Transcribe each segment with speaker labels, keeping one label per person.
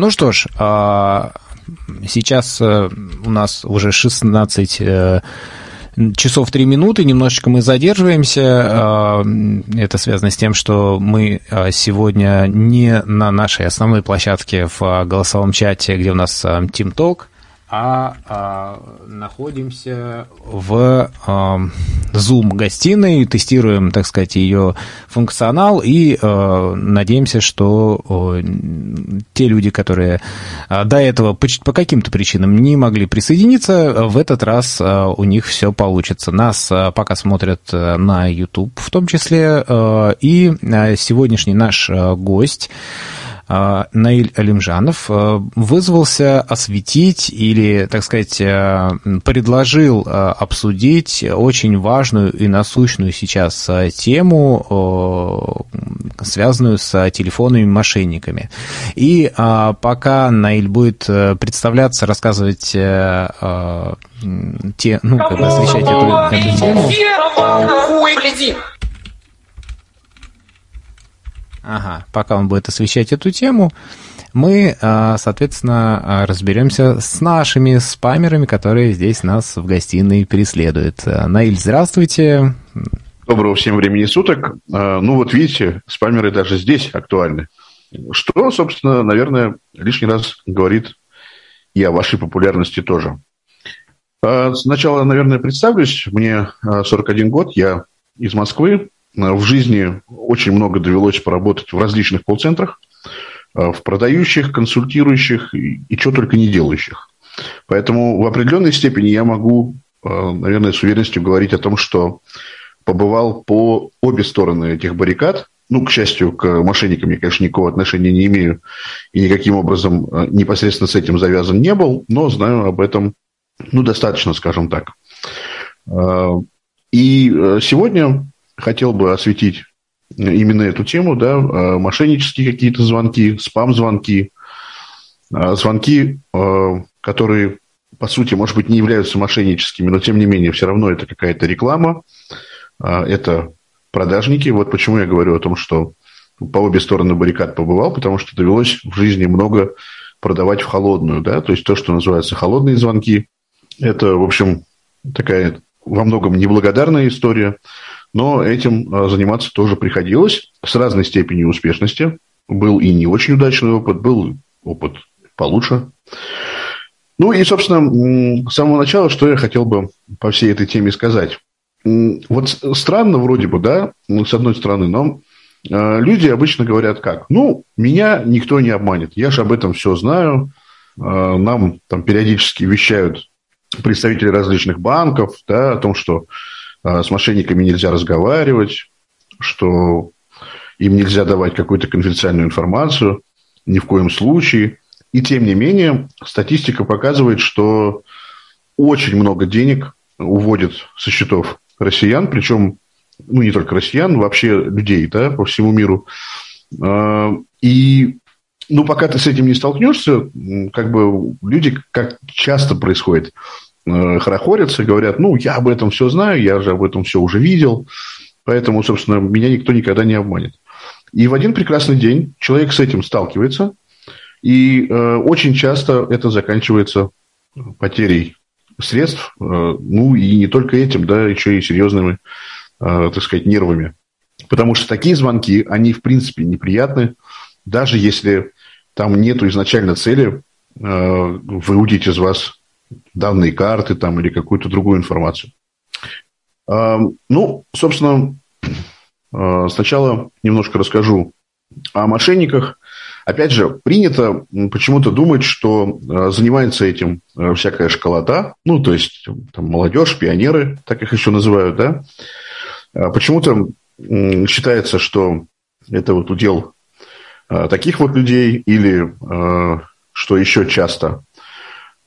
Speaker 1: Ну что ж, а, сейчас э, у нас уже 16 э, часов 3 минуты, немножечко мы задерживаемся. А, это связано с тем, что мы а, сегодня не на нашей основной площадке в голосовом чате, где у нас Team Talk, а, а находимся в а, Zoom-гостиной, тестируем, так сказать, ее функционал и а, надеемся, что а, те люди, которые а, до этого по, по каким-то причинам не могли присоединиться, в этот раз а, у них все получится. Нас а, пока смотрят на YouTube в том числе, а, и а, сегодняшний наш а, гость а, Наиль Алимжанов а, вызвался осветить или, так сказать, а, предложил обсудить очень важную и насущную сейчас тему, связанную с телефонными мошенниками. И пока Наиль будет э, представляться, рассказывать те, ну, как бы освещать эту, эту тему. Ага, пока он будет освещать эту тему, мы, а, соответственно, а, разберемся с нашими спамерами, которые здесь нас в гостиной преследуют. Наиль, здравствуйте.
Speaker 2: Доброго всем времени суток. А, ну вот видите, спамеры даже здесь актуальны. Что, собственно, наверное, лишний раз говорит и о вашей популярности тоже. Сначала, наверное, представлюсь. Мне 41 год, я из Москвы, в жизни очень много довелось поработать в различных колл-центрах, э, в продающих, консультирующих и, и что только не делающих. Поэтому в определенной степени я могу, э, наверное, с уверенностью говорить о том, что побывал по обе стороны этих баррикад. Ну, к счастью, к мошенникам я, конечно, никакого отношения не имею и никаким образом непосредственно с этим завязан не был, но знаю об этом, ну, достаточно, скажем так. И сегодня хотел бы осветить именно эту тему, да, а, мошеннические какие-то звонки, спам-звонки, а, звонки, а, которые, по сути, может быть, не являются мошенническими, но, тем не менее, все равно это какая-то реклама, это продажники. Вот почему я говорю о том, что по обе стороны баррикад побывал, потому что довелось в жизни много продавать в холодную, да, то есть то, что называется холодные звонки, это, в общем, такая во многом неблагодарная история, но этим а, заниматься тоже приходилось с разной степенью успешности. Был и не очень удачный опыт, был опыт получше. Ну и, собственно, с самого начала, что я хотел бы по всей этой теме сказать. Вот странно вроде бы, да, ну, с одной стороны, но а, люди обычно говорят как? Ну, меня никто не обманет, я же об этом все знаю, а, нам там периодически вещают представители различных банков, да, о том, что с мошенниками нельзя разговаривать, что им нельзя давать какую-то конфиденциальную информацию, ни в коем случае. И тем не менее, статистика показывает, что очень много денег уводят со счетов россиян, причем ну, не только россиян, вообще людей да, по всему миру. А, и ну, пока ты с этим не столкнешься, как бы люди, как часто происходит, хорохорятся, говорят, ну, я об этом все знаю, я же об этом все уже видел, поэтому, собственно, меня никто никогда не обманет. И в один прекрасный день человек с этим сталкивается, и э, очень часто это заканчивается потерей средств, э, ну и не только этим, да, еще и серьезными, э, так сказать, нервами. Потому что такие звонки, они в принципе неприятны, даже если там нету изначально цели э, выудить из вас данные карты там, или какую-то другую информацию. А, ну, собственно, а, сначала немножко расскажу о мошенниках. Опять же, принято почему-то думать, что а, занимается этим всякая школота, ну, то есть там, молодежь, пионеры, так их еще называют, да. Почему-то считается, что это вот удел таких вот людей, или, что еще часто,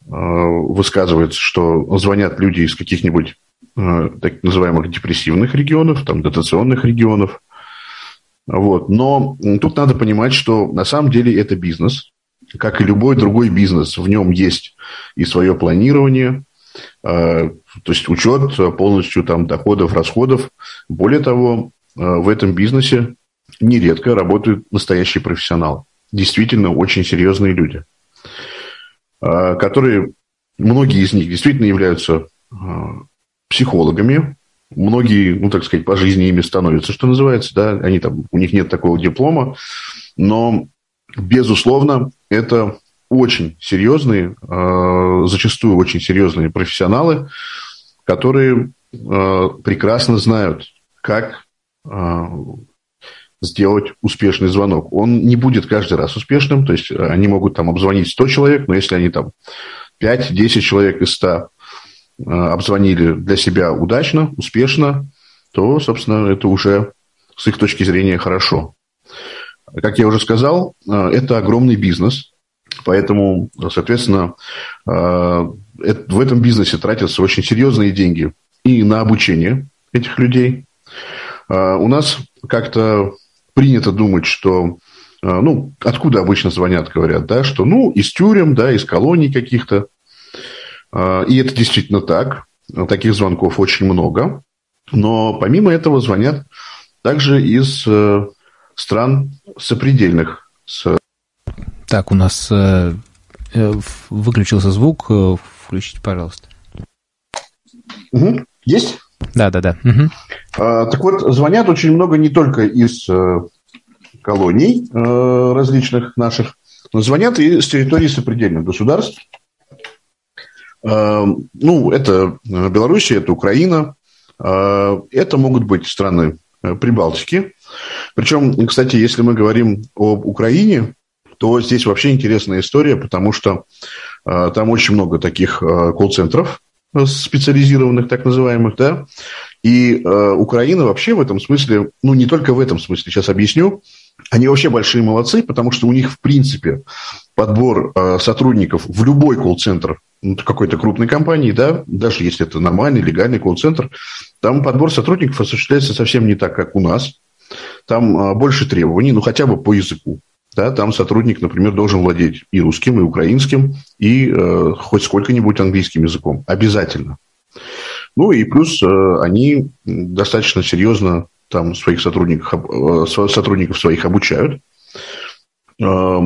Speaker 2: высказывается, что звонят люди из каких-нибудь э, так называемых депрессивных регионов, там, дотационных регионов. Вот. Но тут надо понимать, что на самом деле это бизнес, как и любой другой бизнес. В нем есть и свое планирование, э, то есть учет полностью там, доходов, расходов. Более того, в этом бизнесе нередко работают настоящие профессионалы. действительно очень серьезные люди, которые, многие из них действительно являются психологами, многие, ну, так сказать, по жизни ими становятся, что называется, да, они там, у них нет такого диплома, но, безусловно, это очень серьезные, э, зачастую очень серьезные профессионалы, которые э, прекрасно знают, как э, сделать успешный звонок. Он не будет каждый раз успешным, то есть они могут там обзвонить 100 человек, но если они там 5-10 человек из 100 обзвонили для себя удачно, успешно, то, собственно, это уже с их точки зрения хорошо. Как я уже сказал, это огромный бизнес, Поэтому, соответственно, э, в этом бизнесе тратятся очень серьезные деньги и на обучение этих людей. Э, у нас как-то принято думать, что э, ну, откуда обычно звонят, говорят, да, что, ну, из тюрем, да, из колоний каких-то. И это действительно так. Таких звонков очень много. Но помимо этого звонят также из стран сопредельных с
Speaker 1: так, у нас э, э, выключился звук. Э, включите, пожалуйста.
Speaker 2: Угу. Есть?
Speaker 1: Да, да, да. Угу.
Speaker 2: Так вот, звонят очень много не только из э, колоний э, различных наших, но звонят и с территории сопредельных государств. Э, ну, это Белоруссия, это Украина, это могут быть страны Прибалтики. Причем, кстати, если мы говорим об Украине, то здесь вообще интересная история, потому что там очень много таких колл-центров специализированных, так называемых, да, и э, Украина вообще в этом смысле, ну не только в этом смысле, сейчас объясню, они вообще большие молодцы, потому что у них в принципе подбор э, сотрудников в любой колл-центр ну, какой-то крупной компании, да, даже если это нормальный, легальный колл-центр, там подбор сотрудников осуществляется совсем не так, как у нас. Там э, больше требований, ну хотя бы по языку. Да, там сотрудник, например, должен владеть и русским, и украинским, и э, хоть сколько-нибудь английским языком. Обязательно. Ну и плюс э, они достаточно серьезно там своих сотрудников, э, сотрудников своих обучают. Э,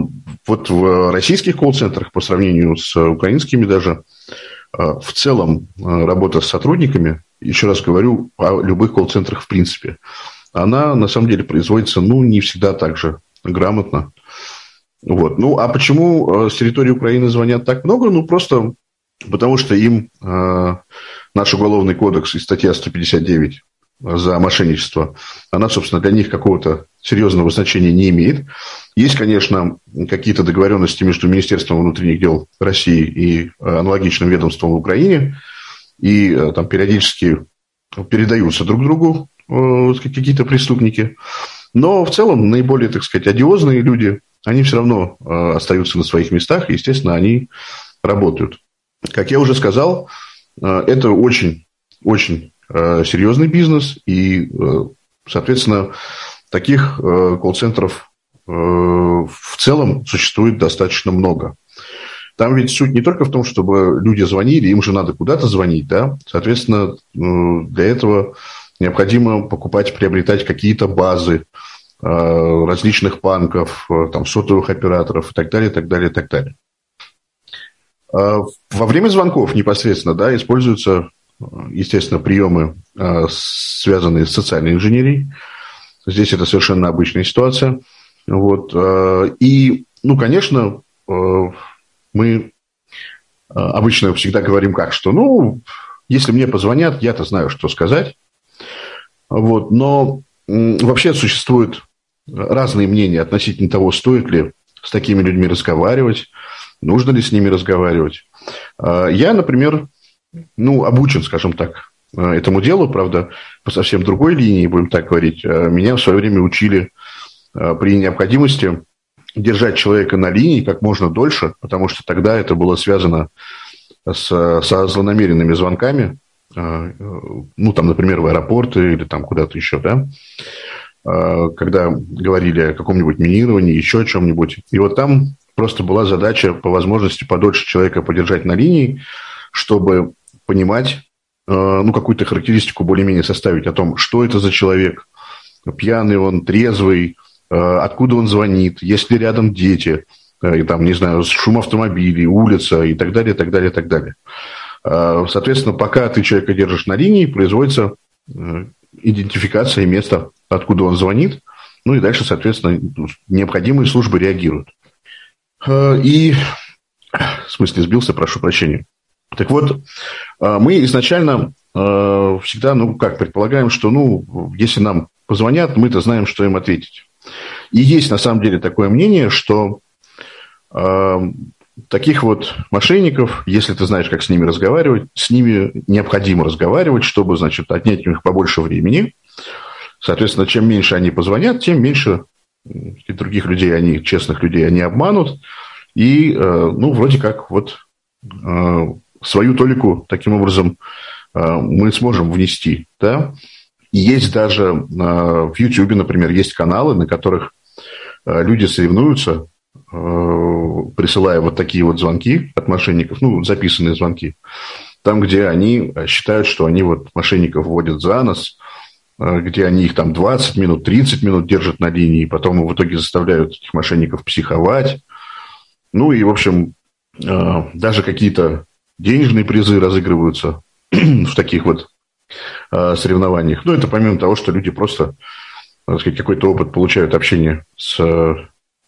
Speaker 2: вот в российских колл-центрах по сравнению с украинскими даже э, в целом э, работа с сотрудниками, еще раз говорю, о любых колл-центрах в принципе, она на самом деле производится ну, не всегда так же грамотно. Вот. Ну, а почему э, с территории Украины звонят так много? Ну, просто потому что им э, наш уголовный кодекс и статья 159 за мошенничество, она, собственно, для них какого-то серьезного значения не имеет. Есть, конечно, какие-то договоренности между Министерством внутренних дел России и э, аналогичным ведомством в Украине, и э, там периодически передаются друг другу какие-то преступники. Но в целом наиболее, так сказать, одиозные люди, они все равно э, остаются на своих местах, и, естественно, они работают. Как я уже сказал, э, это очень, очень э, серьезный бизнес, и, соответственно, таких колл-центров в целом существует достаточно много. Там ведь суть не только в том, чтобы люди звонили, им же надо куда-то звонить, да. Соответственно, для этого необходимо покупать, приобретать какие-то базы э, различных банков, э, там, сотовых операторов и так далее, так далее, так далее. Э, во время звонков непосредственно да, используются, естественно, приемы, связанные с социальной инженерией. Здесь это совершенно обычная ситуация. Вот. И, ну, конечно, мы обычно всегда говорим как, что, ну, если мне позвонят, я-то знаю, что сказать. Вот. Но вообще существуют разные мнения относительно того, стоит ли с такими людьми разговаривать, нужно ли с ними разговаривать. А, я, например, ну, обучен, скажем так, этому делу, правда, по совсем другой линии, будем так говорить. А, меня в свое время учили а, при необходимости держать человека на линии как можно дольше, потому что тогда это было связано с, со злонамеренными звонками, а, ну, там, например, в аэропорты или там куда-то еще, да, а, когда говорили о каком-нибудь минировании, еще о чем-нибудь. И вот там просто была задача по возможности подольше человека подержать на линии, чтобы понимать, а, ну, какую-то характеристику более-менее составить о том, что это за человек, пьяный он, трезвый, откуда он звонит, есть ли рядом дети, и там, не знаю, шум автомобилей, улица и так далее, так далее, так далее. Соответственно, пока ты человека держишь на линии, производится идентификация места, откуда он звонит, ну и дальше, соответственно, необходимые службы реагируют. И, в смысле, сбился, прошу прощения. Так вот, мы изначально всегда, ну, как, предполагаем, что, ну, если нам позвонят, мы-то знаем, что им ответить. И есть на самом деле такое мнение, что э, таких вот мошенников, если ты знаешь, как с ними разговаривать, с ними необходимо разговаривать, чтобы, значит, отнять у них побольше времени. Соответственно, чем меньше они позвонят, тем меньше других людей, они, честных людей, они обманут. И, э, ну, вроде как вот э, свою толику таким образом э, мы сможем внести, да. И есть даже в YouTube, например, есть каналы, на которых люди соревнуются, присылая вот такие вот звонки от мошенников, ну, записанные звонки, там, где они считают, что они вот мошенников вводят за нос, где они их там 20 минут, 30 минут держат на линии, потом в итоге заставляют этих мошенников психовать. Ну и, в общем, даже какие-то денежные призы разыгрываются в таких вот Э, соревнованиях. Ну, это помимо того, что люди просто какой-то опыт получают общения с,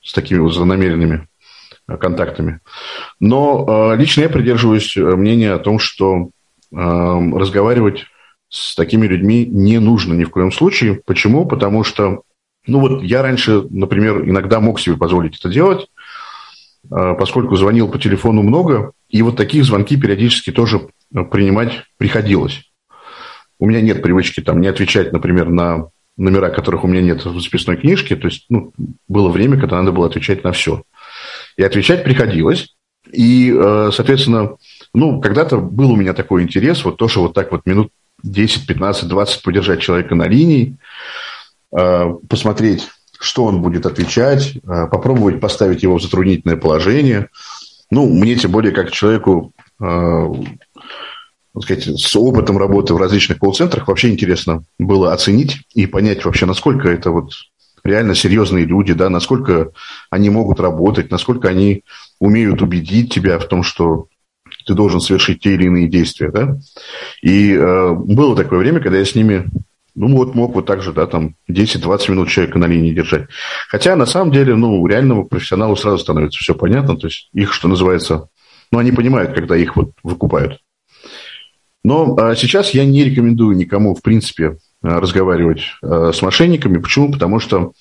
Speaker 2: с такими вот злонамеренными э, контактами. Но э, лично я придерживаюсь мнения о том, что разговаривать с такими людьми не нужно ни в коем случае. Почему? Потому что, ну вот я раньше, например, иногда мог себе позволить это делать, поскольку звонил по телефону много, и вот такие звонки периодически тоже принимать приходилось. У меня нет привычки там не отвечать, например, на номера, которых у меня нет в записной книжке. То есть ну, было время, когда надо было отвечать на все. И отвечать приходилось. И, э, соответственно, ну, когда-то был у меня такой интерес, вот тоже вот так вот минут 10, 15, 20 подержать человека на линии, э, посмотреть, что он будет отвечать, э, попробовать поставить его в затруднительное положение. Ну, мне тем более, как человеку так сказать, с опытом работы в различных колл-центрах вообще интересно было оценить и понять вообще, насколько это вот реально серьезные люди, да, насколько они могут работать, насколько они умеют убедить тебя в том, что ты должен совершить те или иные действия, да. И э, было такое время, когда я с ними, ну, вот мог вот так же, да, там 10-20 минут человека на линии держать. Хотя, на самом деле, ну, реальному профессионалу сразу становится все понятно, то есть их, что называется, ну, они понимают, когда их вот выкупают. Но а, сейчас я не рекомендую никому, в принципе, а, разговаривать а, с мошенниками. Почему? Потому что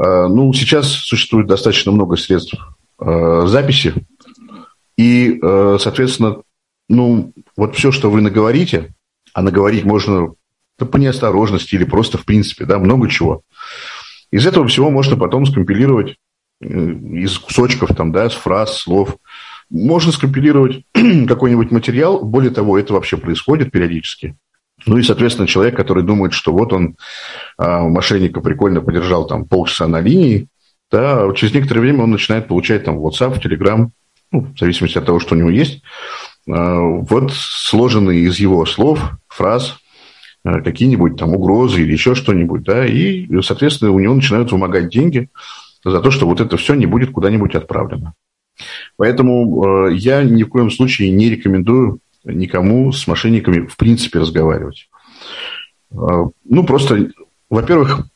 Speaker 2: ну, сейчас существует достаточно много средств записи, и, соответственно, ну, вот все, что вы наговорите, а наговорить можно да, по неосторожности или просто в принципе, да, много чего. Из этого всего можно потом скомпилировать э, из кусочков, там, да, с фраз, слов – можно скомпилировать какой-нибудь материал. Более того, это вообще происходит периодически. Ну и, соответственно, человек, который думает, что вот он а, мошенника прикольно подержал там полчаса на линии, да, через некоторое время он начинает получать там WhatsApp, Telegram, ну, в зависимости от того, что у него есть, а, вот сложенные из его слов, фраз, а, какие-нибудь там угрозы или еще что-нибудь, да, и, соответственно, у него начинают вымогать деньги за то, что вот это все не будет куда-нибудь отправлено. Поэтому э, я ни в коем случае не рекомендую никому с мошенниками в принципе разговаривать. Э, ну, просто, во-первых,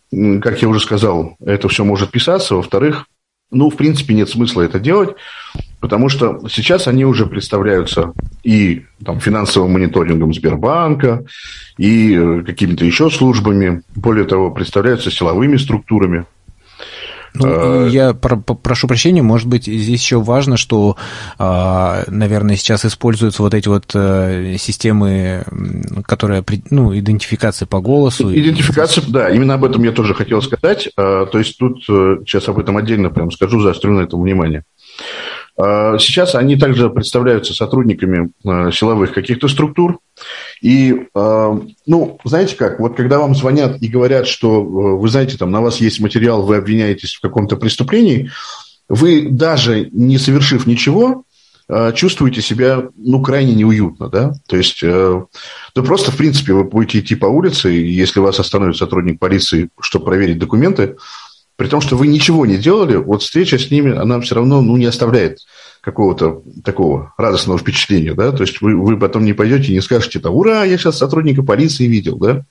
Speaker 2: как я уже сказал, это все может писаться. Во-вторых, ну, в принципе, нет смысла это делать, потому что сейчас они уже представляются и там, финансовым мониторингом Сбербанка, и э, какими-то еще службами. Более того, представляются силовыми структурами.
Speaker 1: Ну, а, я про прошу прощения, может быть, здесь еще важно, что, а, наверное, сейчас используются вот эти вот э, системы, которые, ну, идентификации по голосу.
Speaker 2: Идентификация, да, именно об этом я тоже хотел сказать. А, то есть тут э, сейчас об этом отдельно прям скажу, заострю на этом внимание. А, сейчас они также представляются сотрудниками а, силовых каких-то структур. И, а, ну, знаете как, вот когда вам звонят и говорят, что, вы знаете, там на вас есть материал, вы обвиняетесь в каком-то преступлении, вы даже не совершив ничего, чувствуете себя, ну, крайне неуютно, да, то есть, э, просто, в принципе, вы будете идти по улице, и если вас остановит сотрудник полиции, чтобы проверить документы, при том, что вы ничего не делали, вот встреча с ними, она все равно ну, не оставляет какого-то такого радостного впечатления, да, то есть вы, вы потом не пойдете и не скажете, там, ура, я сейчас сотрудника полиции видел, да.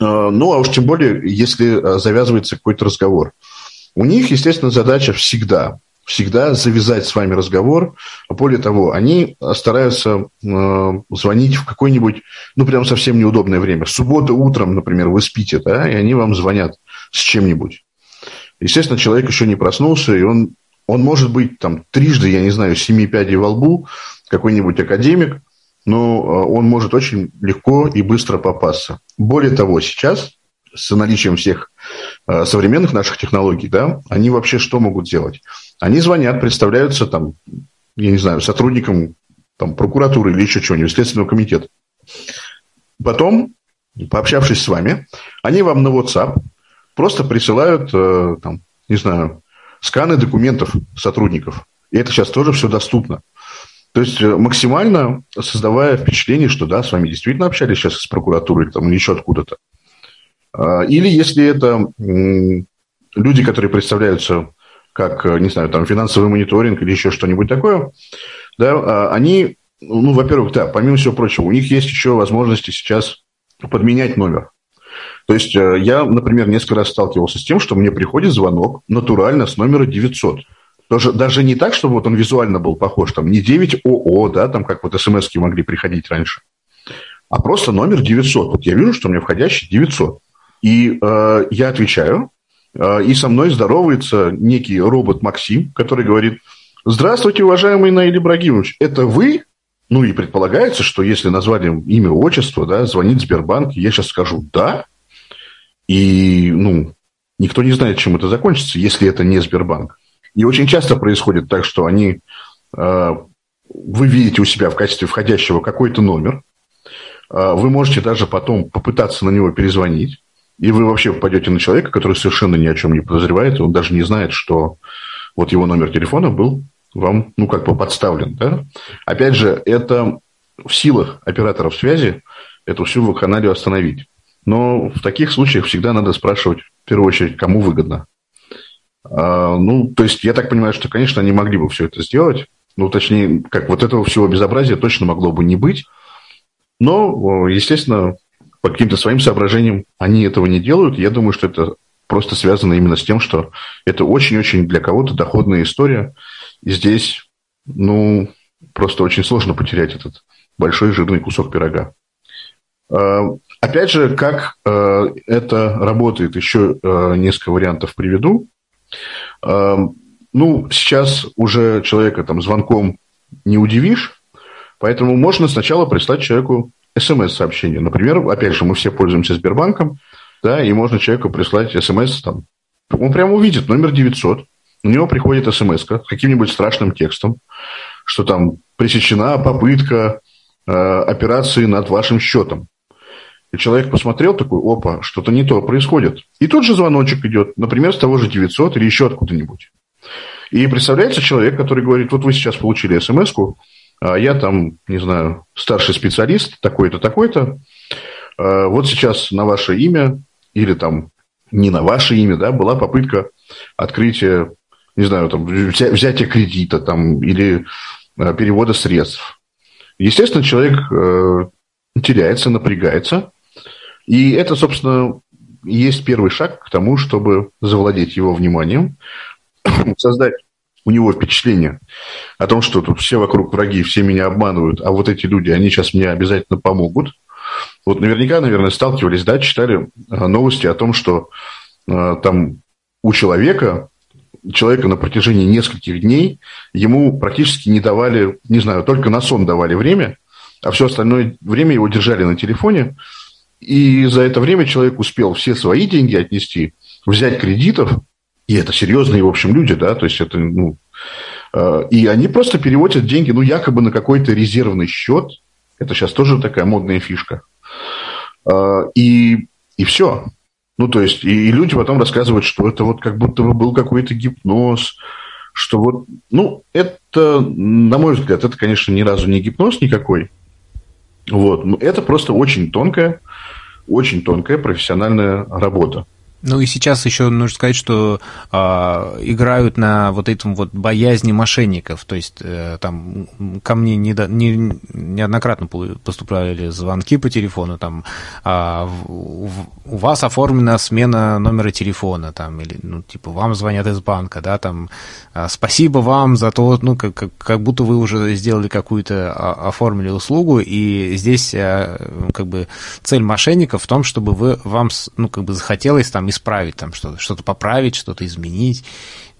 Speaker 2: А, ну, а уж тем более, если а, завязывается какой-то разговор. У них, естественно, задача всегда, всегда завязать с вами разговор. Более того, они стараются э, звонить в какое-нибудь, ну, прям совсем неудобное время. Суббота утром, например, вы спите, да, и они вам звонят с чем-нибудь. Естественно, человек еще не проснулся, и он, он может быть там трижды, я не знаю, семи пядей во лбу, какой-нибудь академик, но э, он может очень легко и быстро попасться. Более того, сейчас с наличием всех э, современных наших технологий, да, они вообще что могут делать? Они звонят, представляются там, я не знаю, сотрудникам там, прокуратуры или еще чего-нибудь, Следственного комитета. Потом, пообщавшись с вами, они вам на WhatsApp просто присылают, э, там, не знаю, сканы документов сотрудников. И это сейчас тоже все доступно. То есть э, максимально создавая впечатление, что да, с вами действительно общались сейчас с прокуратурой там, или еще откуда-то. А, или если это люди, которые представляются как, э, не знаю, там финансовый мониторинг или еще что-нибудь такое, да, а, они, ну, во-первых, да, помимо всего прочего, у них есть еще возможности сейчас подменять номер. То есть э, я, например, несколько раз сталкивался с тем, что мне приходит звонок натурально с номера 900. Тоже, даже не так, чтобы вот он визуально был похож, там не 9 ОО, да, там как вот смс могли приходить раньше, а просто номер 900. Вот я вижу, что у меня входящий 900. И э, я отвечаю, э, и со мной здоровается некий робот Максим, который говорит, здравствуйте, уважаемый Наиль Ибрагимович, это вы? Ну и предполагается, что если назвали имя, отчество, да, звонит Сбербанк, я сейчас скажу «да», и, ну, никто не знает, чем это закончится, если это не Сбербанк. И очень часто происходит так, что они, э, вы видите у себя в качестве входящего какой-то номер, э, вы можете даже потом попытаться на него перезвонить, и вы вообще попадете на человека, который совершенно ни о чем не подозревает, он даже не знает, что вот его номер телефона был вам, ну, как бы подставлен. Да? Опять же, это в силах операторов связи эту всю вакханалию остановить. Но в таких случаях всегда надо спрашивать, в первую очередь, кому выгодно. А, ну, то есть, я так понимаю, что, конечно, они могли бы все это сделать. Ну, точнее, как вот этого всего безобразия точно могло бы не быть. Но, естественно, по каким-то своим соображениям они этого не делают. Я думаю, что это просто связано именно с тем, что это очень-очень для кого-то доходная история. И здесь, ну, просто очень сложно потерять этот большой жирный кусок пирога. Опять же, как э, это работает, еще э, несколько вариантов приведу. Эм, ну, сейчас уже человека там звонком не удивишь, поэтому можно сначала прислать человеку смс-сообщение. Например, опять же, мы все пользуемся Сбербанком, да, и можно человеку прислать смс там. Он прямо увидит номер 900, у него приходит смс с каким-нибудь страшным текстом, что там пресечена попытка э, операции над вашим счетом. И человек посмотрел такой, опа, что-то не то происходит. И тут же звоночек идет, например, с того же 900 или еще откуда-нибудь. И представляется человек, который говорит, вот вы сейчас получили смс а я там, не знаю, старший специалист, такой-то, такой-то, а вот сейчас на ваше имя или там не на ваше имя, да, была попытка открытия, не знаю, там, взятия кредита там, или а, перевода средств. Естественно, человек э, теряется, напрягается, и это, собственно, есть первый шаг к тому, чтобы завладеть его вниманием, создать у него впечатление о том, что тут все вокруг враги, все меня обманывают, а вот эти люди, они сейчас мне обязательно помогут. Вот наверняка, наверное, сталкивались, да, читали э, новости о том, что э, там у человека, человека на протяжении нескольких дней, ему практически не давали, не знаю, только на сон давали время, а все остальное время его держали на телефоне, и за это время человек успел все свои деньги отнести, взять кредитов, и это серьезные, в общем, люди, да, то есть это, ну, э, и они просто переводят деньги, ну, якобы на какой-то резервный счет. Это сейчас тоже такая модная фишка. Э, и, и все. Ну, то есть, и, и люди потом рассказывают, что это вот как будто бы был какой-то гипноз, что вот, ну, это, на мой взгляд, это, конечно, ни разу не гипноз никакой. Вот. Это просто очень тонкая, очень тонкая профессиональная работа.
Speaker 1: Ну и сейчас еще нужно сказать, что э, играют на вот этом вот боязни мошенников. То есть э, там ко мне не, не, неоднократно поступали звонки по телефону, там э, у, вас оформлена смена номера телефона, там, или, ну, типа, вам звонят из банка, да, там, э, спасибо вам за то, ну, как, как, как будто вы уже сделали какую-то, оформили услугу, и здесь, э, как бы, цель мошенников в том, чтобы вы, вам, ну, как бы, захотелось там исправить там что-то, что-то поправить, что-то изменить.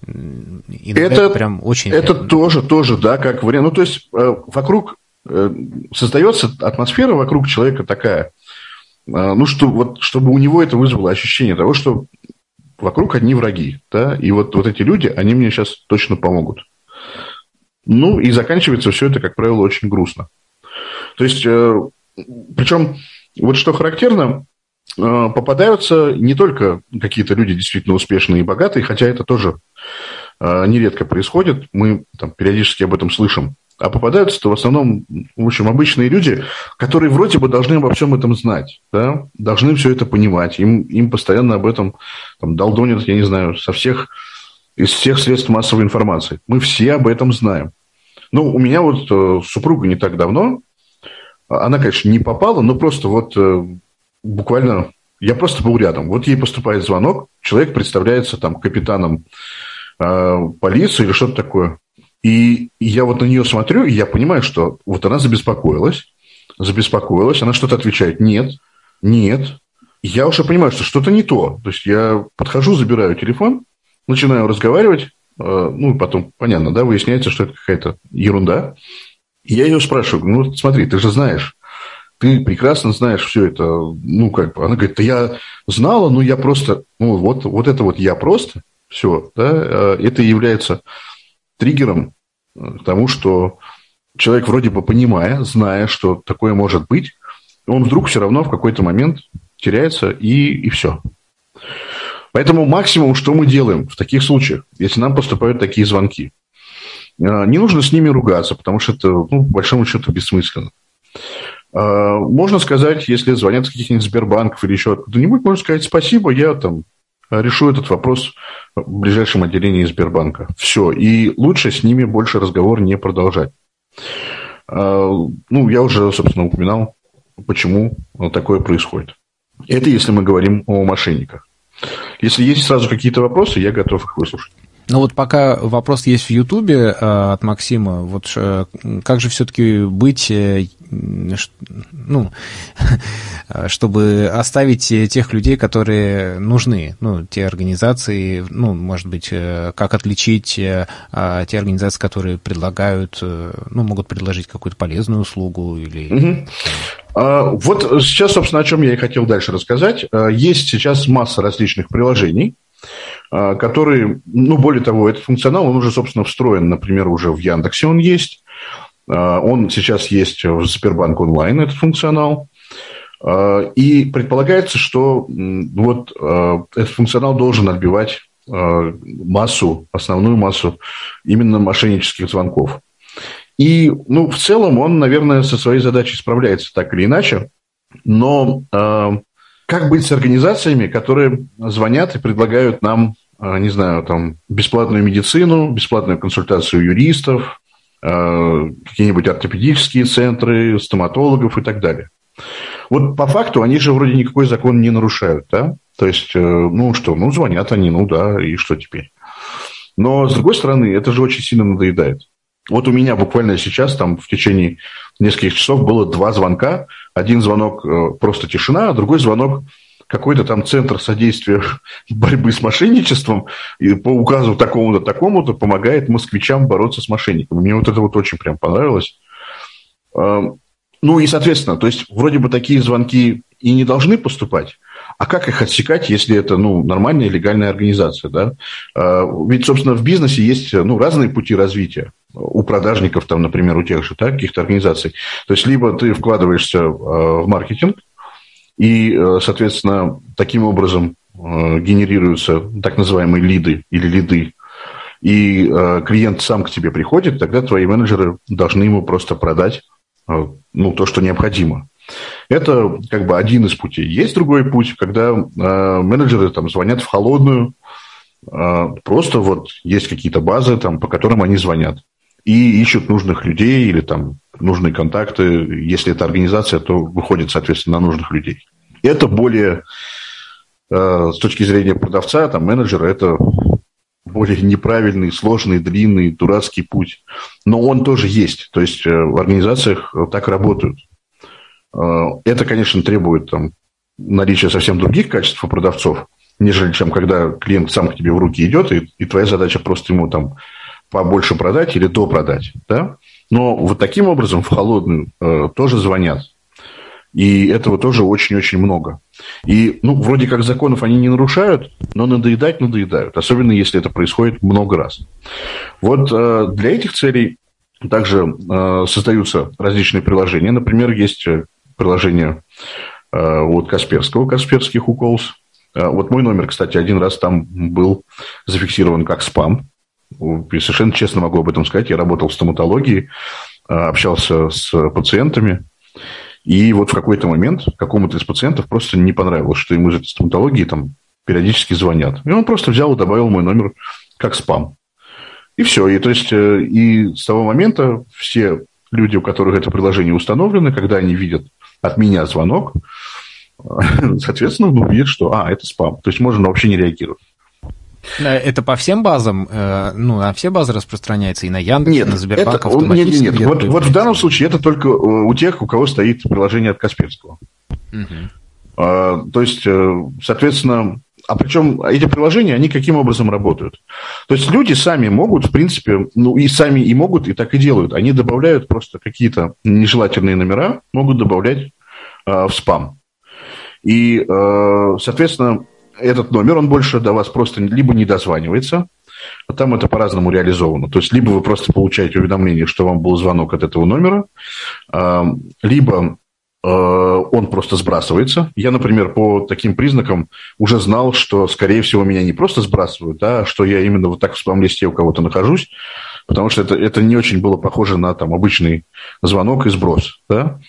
Speaker 2: Иногда это, прям очень... Это тоже, тоже, да, как вариант. Ну, то есть э, вокруг э, создается атмосфера вокруг человека такая, э, ну, что вот, чтобы у него это вызвало ощущение того, что вокруг одни враги, да, и вот, вот эти люди, они мне сейчас точно помогут. Ну, и заканчивается все это, как правило, очень грустно. То есть, причем, вот что характерно, попадаются не только какие-то люди действительно успешные и богатые, хотя это тоже э, нередко происходит, мы там периодически об этом слышим, а попадаются-то в основном, в общем, обычные люди, которые вроде бы должны обо всем этом знать, да? должны все это понимать, им, им постоянно об этом там, долдонят, я не знаю, со всех, из всех средств массовой информации. Мы все об этом знаем. Ну, у меня вот э, супруга не так давно, она, конечно, не попала, но просто вот буквально я просто был рядом. Вот ей поступает звонок, человек представляется там капитаном э, полиции или что-то такое. И я вот на нее смотрю, и я понимаю, что вот она забеспокоилась, забеспокоилась, она что-то отвечает, нет, нет. Я уже понимаю, что что-то не то. То есть я подхожу, забираю телефон, начинаю разговаривать, э, ну, потом, понятно, да, выясняется, что это какая-то ерунда. Я ее спрашиваю, ну, смотри, ты же знаешь, ты прекрасно знаешь все это, ну, как бы, она говорит, да я знала, но я просто, ну, вот, вот это вот я просто, все, да, э, это является триггером к тому, что человек вроде бы понимая, зная, что такое может быть, он вдруг все равно в какой-то момент теряется и, и все. Поэтому максимум, что мы делаем в таких случаях, если нам поступают такие звонки, э, не нужно с ними ругаться, потому что это, ну, по большому счету, бессмысленно. А, можно сказать, если звонят с каких-нибудь Сбербанков или еще откуда-нибудь, можно сказать спасибо, я там решу этот вопрос в ближайшем отделении Сбербанка. Все. И лучше с ними больше разговор не продолжать. А, ну, я уже, собственно, упоминал, почему такое происходит. Это если мы говорим о мошенниках. Если есть сразу какие-то вопросы, я готов их выслушать.
Speaker 1: Ну вот пока вопрос есть в Ютубе э, от Максима, вот э, как же все-таки быть, э, ну, чтобы оставить тех людей, которые нужны, ну, те организации, ну, может быть, как отличить те организации, которые предлагают, ну, могут предложить какую-то полезную услугу или... Угу.
Speaker 2: Вот сейчас, собственно, о чем я и хотел дальше рассказать. Есть сейчас масса различных приложений, а, который, ну, более того, этот функционал, он уже, собственно, встроен, например, уже в Яндексе он есть, а, он сейчас есть в Сбербанк онлайн, этот функционал, а, и предполагается, что вот этот функционал должен отбивать массу, основную массу именно мошеннических звонков. И, ну, в целом он, наверное, со своей задачей справляется так или иначе, но как быть с организациями, которые звонят и предлагают нам, а, не знаю, там, бесплатную медицину, бесплатную консультацию юристов, а, какие-нибудь ортопедические центры, стоматологов и так далее. Вот по факту они же вроде никакой закон не нарушают, да? То есть, э, ну что, ну звонят они, ну да, и что теперь? Но, с другой стороны, это же очень сильно надоедает. Вот у меня буквально сейчас, там, в течение нескольких часов было два звонка. Один звонок э, просто тишина, а другой звонок какой-то там центр содействия борьбы с мошенничеством и по указу такому-то, такому-то помогает москвичам бороться с мошенниками. Мне вот это вот очень прям понравилось. Ну и, соответственно, то есть вроде бы такие звонки и не должны поступать, а как их отсекать, если это ну, нормальная легальная организация? Да? А, ведь, собственно, в бизнесе есть ну, разные пути развития у продажников, там, например, у тех же да, каких-то организаций. То есть, либо ты вкладываешься а, в маркетинг, и, а, соответственно, таким образом генерируются так называемые лиды или лиды, и клиент сам к тебе приходит, тогда твои менеджеры должны ему просто продать ну, то, что необходимо. Это как бы один из путей. Есть другой путь, когда э, менеджеры там звонят в холодную, э, просто вот есть какие-то базы, там, по которым они звонят и ищут нужных людей или там нужные контакты. Если это организация, то выходит, соответственно, на нужных людей. Это более, э, с точки зрения продавца, там, менеджера, это более неправильный, сложный, длинный, дурацкий путь. Но он тоже есть. То есть э, в организациях так работают. Э, это, конечно, требует там, наличия совсем других качеств у продавцов, нежели чем когда клиент сам к тебе в руки идет, и, и твоя задача просто ему там побольше продать или допродать. Да? Но вот таким образом в холодную э, тоже звонят. И этого тоже очень-очень много. И, ну, вроде как законов они не нарушают, но надоедать надоедают, особенно если это происходит много раз. Вот э, для этих целей также э, создаются различные приложения. Например, есть э, приложение э, от Касперского, Касперских уколс. Э, вот мой номер, кстати, один раз там был зафиксирован как спам. И совершенно честно могу об этом сказать. Я работал в стоматологии, э, общался с пациентами. И вот в какой-то момент какому-то из пациентов просто не понравилось, что ему из этой стоматологии там периодически звонят. И он просто взял и добавил мой номер как спам. И все. И то есть и с того момента все люди, у которых это приложение установлено, когда они видят от меня звонок, соответственно, он увидит, что, а, это спам. То есть можно вообще не реагировать.
Speaker 1: Это по всем базам, э, ну, на все базы распространяется, и на Яндекс,
Speaker 2: нет,
Speaker 1: и на Сбербанк
Speaker 2: это, Нет, нет, нет. Вот, вот в данном случае это только э, у тех, у кого стоит приложение от Касперского. Угу. А, то есть, э, соответственно, а причем эти приложения, они каким образом работают? То есть люди сами могут, в принципе, ну и сами и могут, и так и делают. Они добавляют просто какие-то нежелательные номера, могут добавлять в спам. И, э, соответственно, этот номер, он больше до вас просто либо не дозванивается, а там это по-разному реализовано. То есть, либо вы просто получаете уведомление, что вам был звонок от этого номера, э, либо э, он просто сбрасывается. Я, например, по таким признакам уже знал, что, скорее всего, меня не просто сбрасывают, а что я именно вот так в спам-листе у кого-то нахожусь, потому что это, это не очень было похоже на там, обычный звонок и сброс. Да?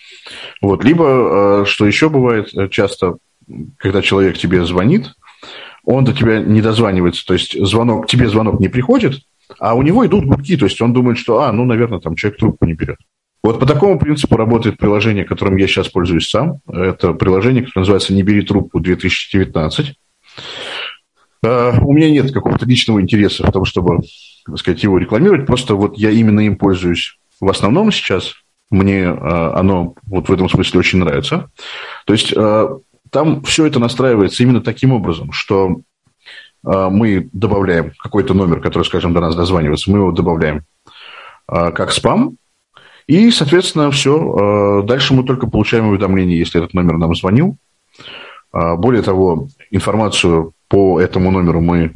Speaker 2: Вот. Либо, что еще бывает э, часто, когда человек тебе звонит, он до тебя не дозванивается, то есть звонок, тебе звонок не приходит, а у него идут гудки, то есть он думает, что, а, ну, наверное, там человек трубку не берет. Вот по такому принципу работает приложение, которым я сейчас пользуюсь сам. Это приложение, которое называется «Не бери трубку 2019». Э, у меня нет какого-то личного интереса в том, чтобы так сказать, его рекламировать. Просто вот я именно им пользуюсь в основном сейчас. Мне э, оно вот в этом смысле очень нравится. То есть э, там все это настраивается именно таким образом, что э, мы добавляем какой-то номер, который, скажем, до нас дозванивается, мы его добавляем как спам, и, соответственно, все. Дальше мы только получаем уведомление, если этот номер нам звонил. Более того, информацию по этому номеру мы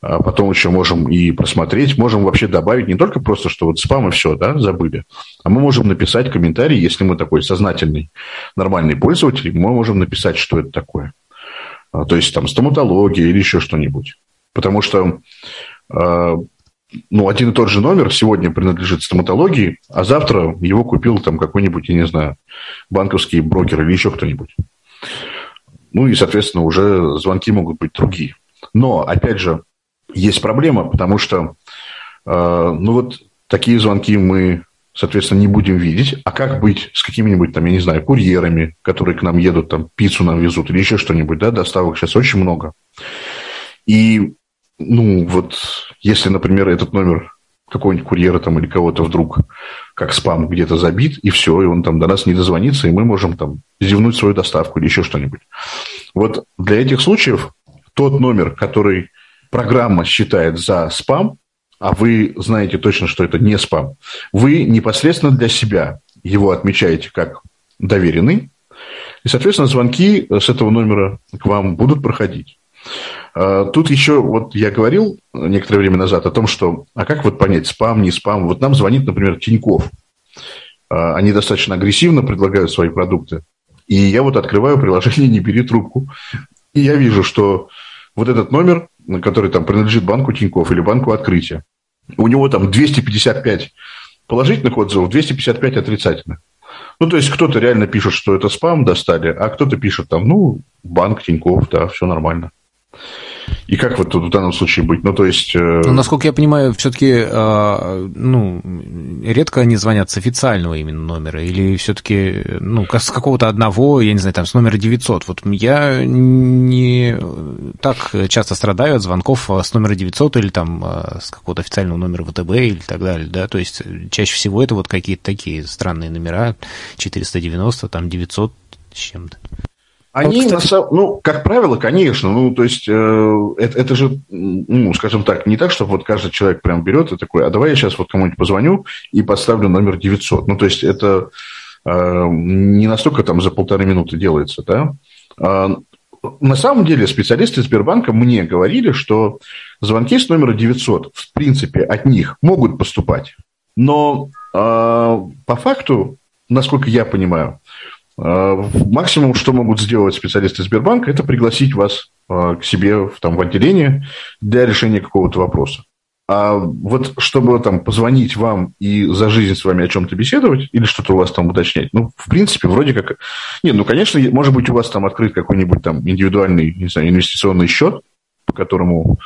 Speaker 2: а потом еще можем и просмотреть, можем вообще добавить не только просто, что вот спам и все, да, забыли, а мы можем написать комментарий, если мы такой сознательный, нормальный пользователь, мы можем написать, что это такое. А, то есть там стоматология или еще что-нибудь. Потому что а, ну, один и тот же номер сегодня принадлежит стоматологии, а завтра его купил там какой-нибудь, я не знаю, банковский брокер или еще кто-нибудь. Ну и, соответственно, уже звонки могут быть другие. Но, опять же, есть проблема, потому что, э, ну вот такие звонки мы, соответственно, не будем видеть. А как быть с какими-нибудь там, я не знаю, курьерами, которые к нам едут, там пиццу нам везут или еще что-нибудь, да, доставок сейчас очень много. И, ну вот, если, например, этот номер какого-нибудь курьера там или кого-то вдруг как спам где-то забит, и все, и он там до нас не дозвонится, и мы можем там зевнуть свою доставку или еще что-нибудь. Вот для этих случаев тот номер, который программа считает за спам, а вы знаете точно, что это не спам, вы непосредственно для себя его отмечаете как доверенный, и, соответственно, звонки с этого номера к вам будут проходить. А, тут еще, вот я говорил некоторое время назад о том, что, а как вот понять, спам, не спам? Вот нам звонит, например, Тиньков. А, они достаточно агрессивно предлагают свои продукты. И я вот открываю приложение «Не бери трубку», и я вижу, что вот этот номер который там принадлежит банку Тиньков или банку Открытия, у него там 255 положительных отзывов, 255 отрицательных. Ну, то есть кто-то реально пишет, что это спам достали, а кто-то пишет там, ну, банк Тиньков, да, все нормально. И как вот в данном случае быть? Ну, то есть... Э...
Speaker 1: Ну, насколько я понимаю, все-таки, э, ну, редко они звонят с официального именно номера, или все-таки, ну, с какого-то одного, я не знаю, там, с номера 900. Вот я не так часто страдаю от звонков с номера 900 или там э, с какого-то официального номера ВТБ или так далее, да, то есть чаще всего это вот какие-то такие странные номера, 490, там, 900 с чем-то.
Speaker 2: Они, вот, кстати... на, ну, как правило, конечно, ну, то есть, э, это, это же, ну, скажем так, не так, что вот каждый человек прям берет и такой, а давай я сейчас вот кому-нибудь позвоню и поставлю номер 900. Ну, то есть, это э, не настолько там за полторы минуты делается, да. А, на самом деле, специалисты Сбербанка мне говорили, что звонки с номера 900, в принципе, от них могут поступать. Но э, по факту, насколько я понимаю, Э, максимум, что могут сделать специалисты Сбербанка, это пригласить вас э, к себе там, в отделение для решения какого-то вопроса. А вот чтобы там позвонить вам и за жизнь с вами о чем-то беседовать или что-то у вас там уточнять, ну, в принципе, вроде как... Нет, ну, конечно, может быть, у вас там открыт какой-нибудь там индивидуальный, не знаю, инвестиционный счет, по которому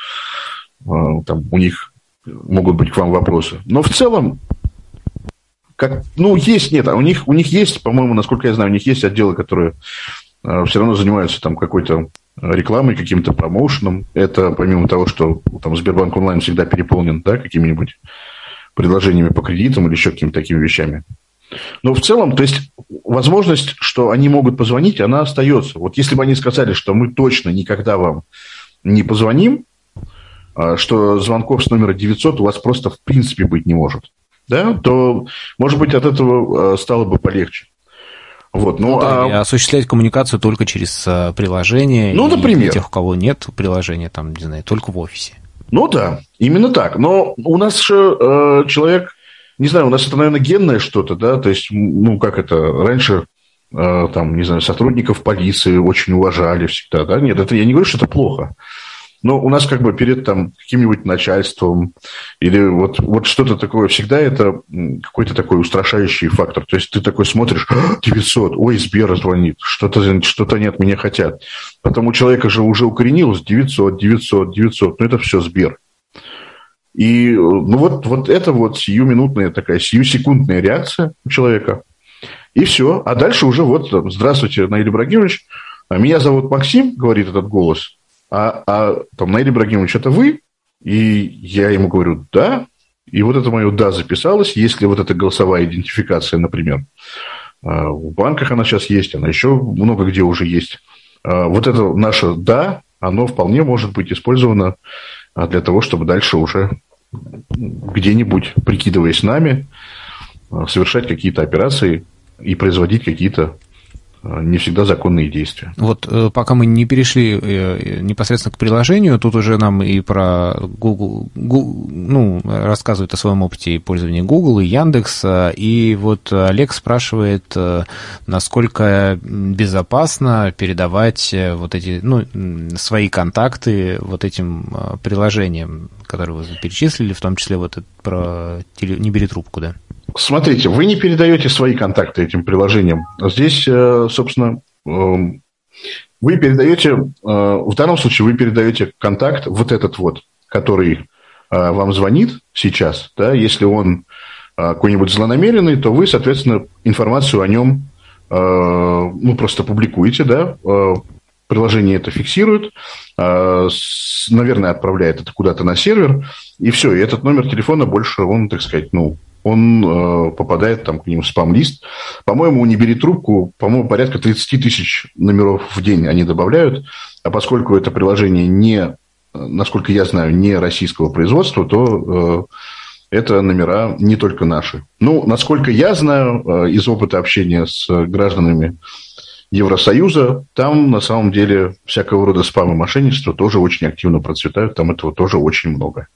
Speaker 2: э, там у них могут быть к вам вопросы. Но в целом как, ну, есть, нет, а у них, у них есть, по-моему, насколько я знаю, у них есть отделы, которые э, все равно занимаются там какой-то рекламой, каким-то промоушеном. Это помимо того, что там Сбербанк онлайн всегда переполнен, да, какими-нибудь предложениями по кредитам или еще какими-то такими вещами. Но в целом, то есть возможность, что они могут позвонить, она остается. Вот если бы они сказали, что мы точно никогда вам не позвоним, а, что звонков с номера 900 у вас просто в принципе быть не может да, то, может быть, от этого э, стало бы полегче.
Speaker 1: Вот, ну, да, а... осуществлять коммуникацию только через э, приложение.
Speaker 2: Ну, например.
Speaker 1: Тех, у кого нет приложения, там, не знаю, только в офисе.
Speaker 2: Ну да, именно так. Но у нас же э, человек, не знаю, у нас это, наверное, генное что-то, да, то есть, ну, как это, раньше э, там, не знаю, сотрудников полиции очень уважали всегда, да, нет, это я не говорю, что это плохо. Но у нас как бы перед там каким-нибудь начальством или вот, вот что-то такое, всегда это какой-то такой устрашающий фактор. То есть ты такой смотришь, 900, ой, Сбер звонит, что-то что они от меня хотят. Потом у человека же уже укоренилось 900, 900, 900, ну это все Сбер. И ну вот, вот это вот сиюминутная такая, сиюсекундная реакция у человека. И все. А дальше уже вот, здравствуйте, Наиль Ибрагимович, меня зовут Максим, говорит этот голос а, а там, Наиль Ибрагимович, это вы? И я ему говорю, да. И вот это мое «да» записалось. Если вот эта голосовая идентификация, например, а, в банках она сейчас есть, она еще много где уже есть. А, вот это наше «да», оно вполне может быть использовано а, для того, чтобы дальше уже где-нибудь, прикидываясь нами, совершать какие-то операции и производить какие-то не всегда законные действия.
Speaker 1: Вот э, пока мы не перешли э, непосредственно к приложению, тут уже нам и про Google, Google ну, рассказывают о своем опыте пользования Google и Яндекс, и вот Олег спрашивает, насколько безопасно передавать вот эти, ну, свои контакты вот этим приложениям, которые вы перечислили, в том числе вот это про «Не бери трубку», да?
Speaker 2: Смотрите, вы не передаете свои контакты этим приложениям. Здесь, э, собственно, эм, вы передаете, э, в данном случае вы передаете контакт, вот этот вот, который э, вам звонит сейчас, да, если он какой-нибудь злонамеренный, то вы, соответственно, информацию о нем ну, просто публикуете, да, приложение это фиксирует, наверное, отправляет это куда-то на сервер, и все, и этот номер телефона больше, он, так сказать, ну, он э, попадает там к ним в спам-лист. По-моему, не бери трубку, по-моему, порядка 30 тысяч номеров в день они добавляют. А поскольку это приложение не, насколько я знаю, не российского производства, то э, это номера не только наши. Ну, насколько я знаю э, из опыта общения с гражданами Евросоюза, там на самом деле всякого рода спам и мошенничество тоже очень активно процветают, там этого тоже очень много.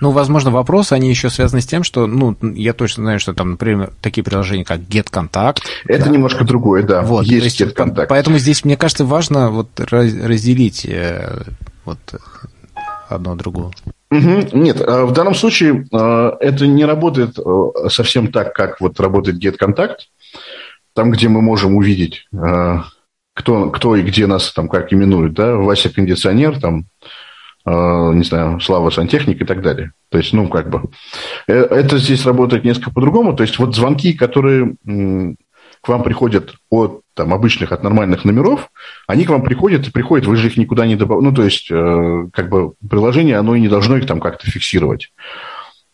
Speaker 1: Ну, возможно, вопросы, они еще связаны с тем, что, ну, я точно знаю, что там, например, такие приложения, как GetContact.
Speaker 2: Это да. немножко другое, да.
Speaker 1: Вот, есть, есть GetContact. Поэтому здесь, мне кажется, важно вот разделить э, вот одно от другого.
Speaker 2: Угу. Нет, а в данном случае э, это не работает э, совсем так, как вот работает GetContact. там, где мы можем увидеть, кто, кто и где нас там как именуют, да, Вася кондиционер, там, не знаю, Слава сантехник и так далее. То есть, ну, как бы, это здесь работает несколько по-другому. То есть, вот звонки, которые к вам приходят от там, обычных, от нормальных номеров, они к вам приходят и приходят, вы же их никуда не добавляете. Ну, то есть, э, как бы приложение, оно и не должно их там как-то фиксировать.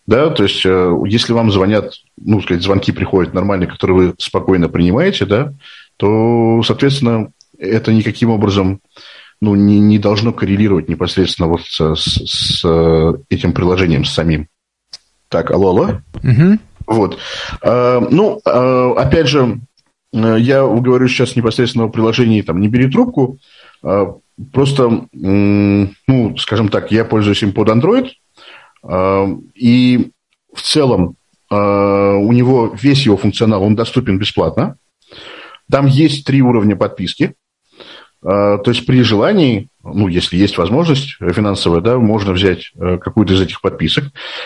Speaker 2: Да, то есть, э, если вам звонят, ну, сказать, звонки приходят нормальные, которые вы спокойно принимаете, да, то, соответственно, это никаким образом ну, не, не должно коррелировать непосредственно вот с, с, с этим приложением, с самим. Так, алло, алло. Угу. Вот. А, ну, а, опять же, Э, я говорю сейчас непосредственно о приложении, там, не бери трубку, просто, ну, скажем так, я пользуюсь им под Android, и в целом у него весь его функционал, он доступен бесплатно. Там есть три уровня подписки. А, то есть при желании, ну, если есть возможность финансовая, да, можно взять э, какую-то из этих подписок.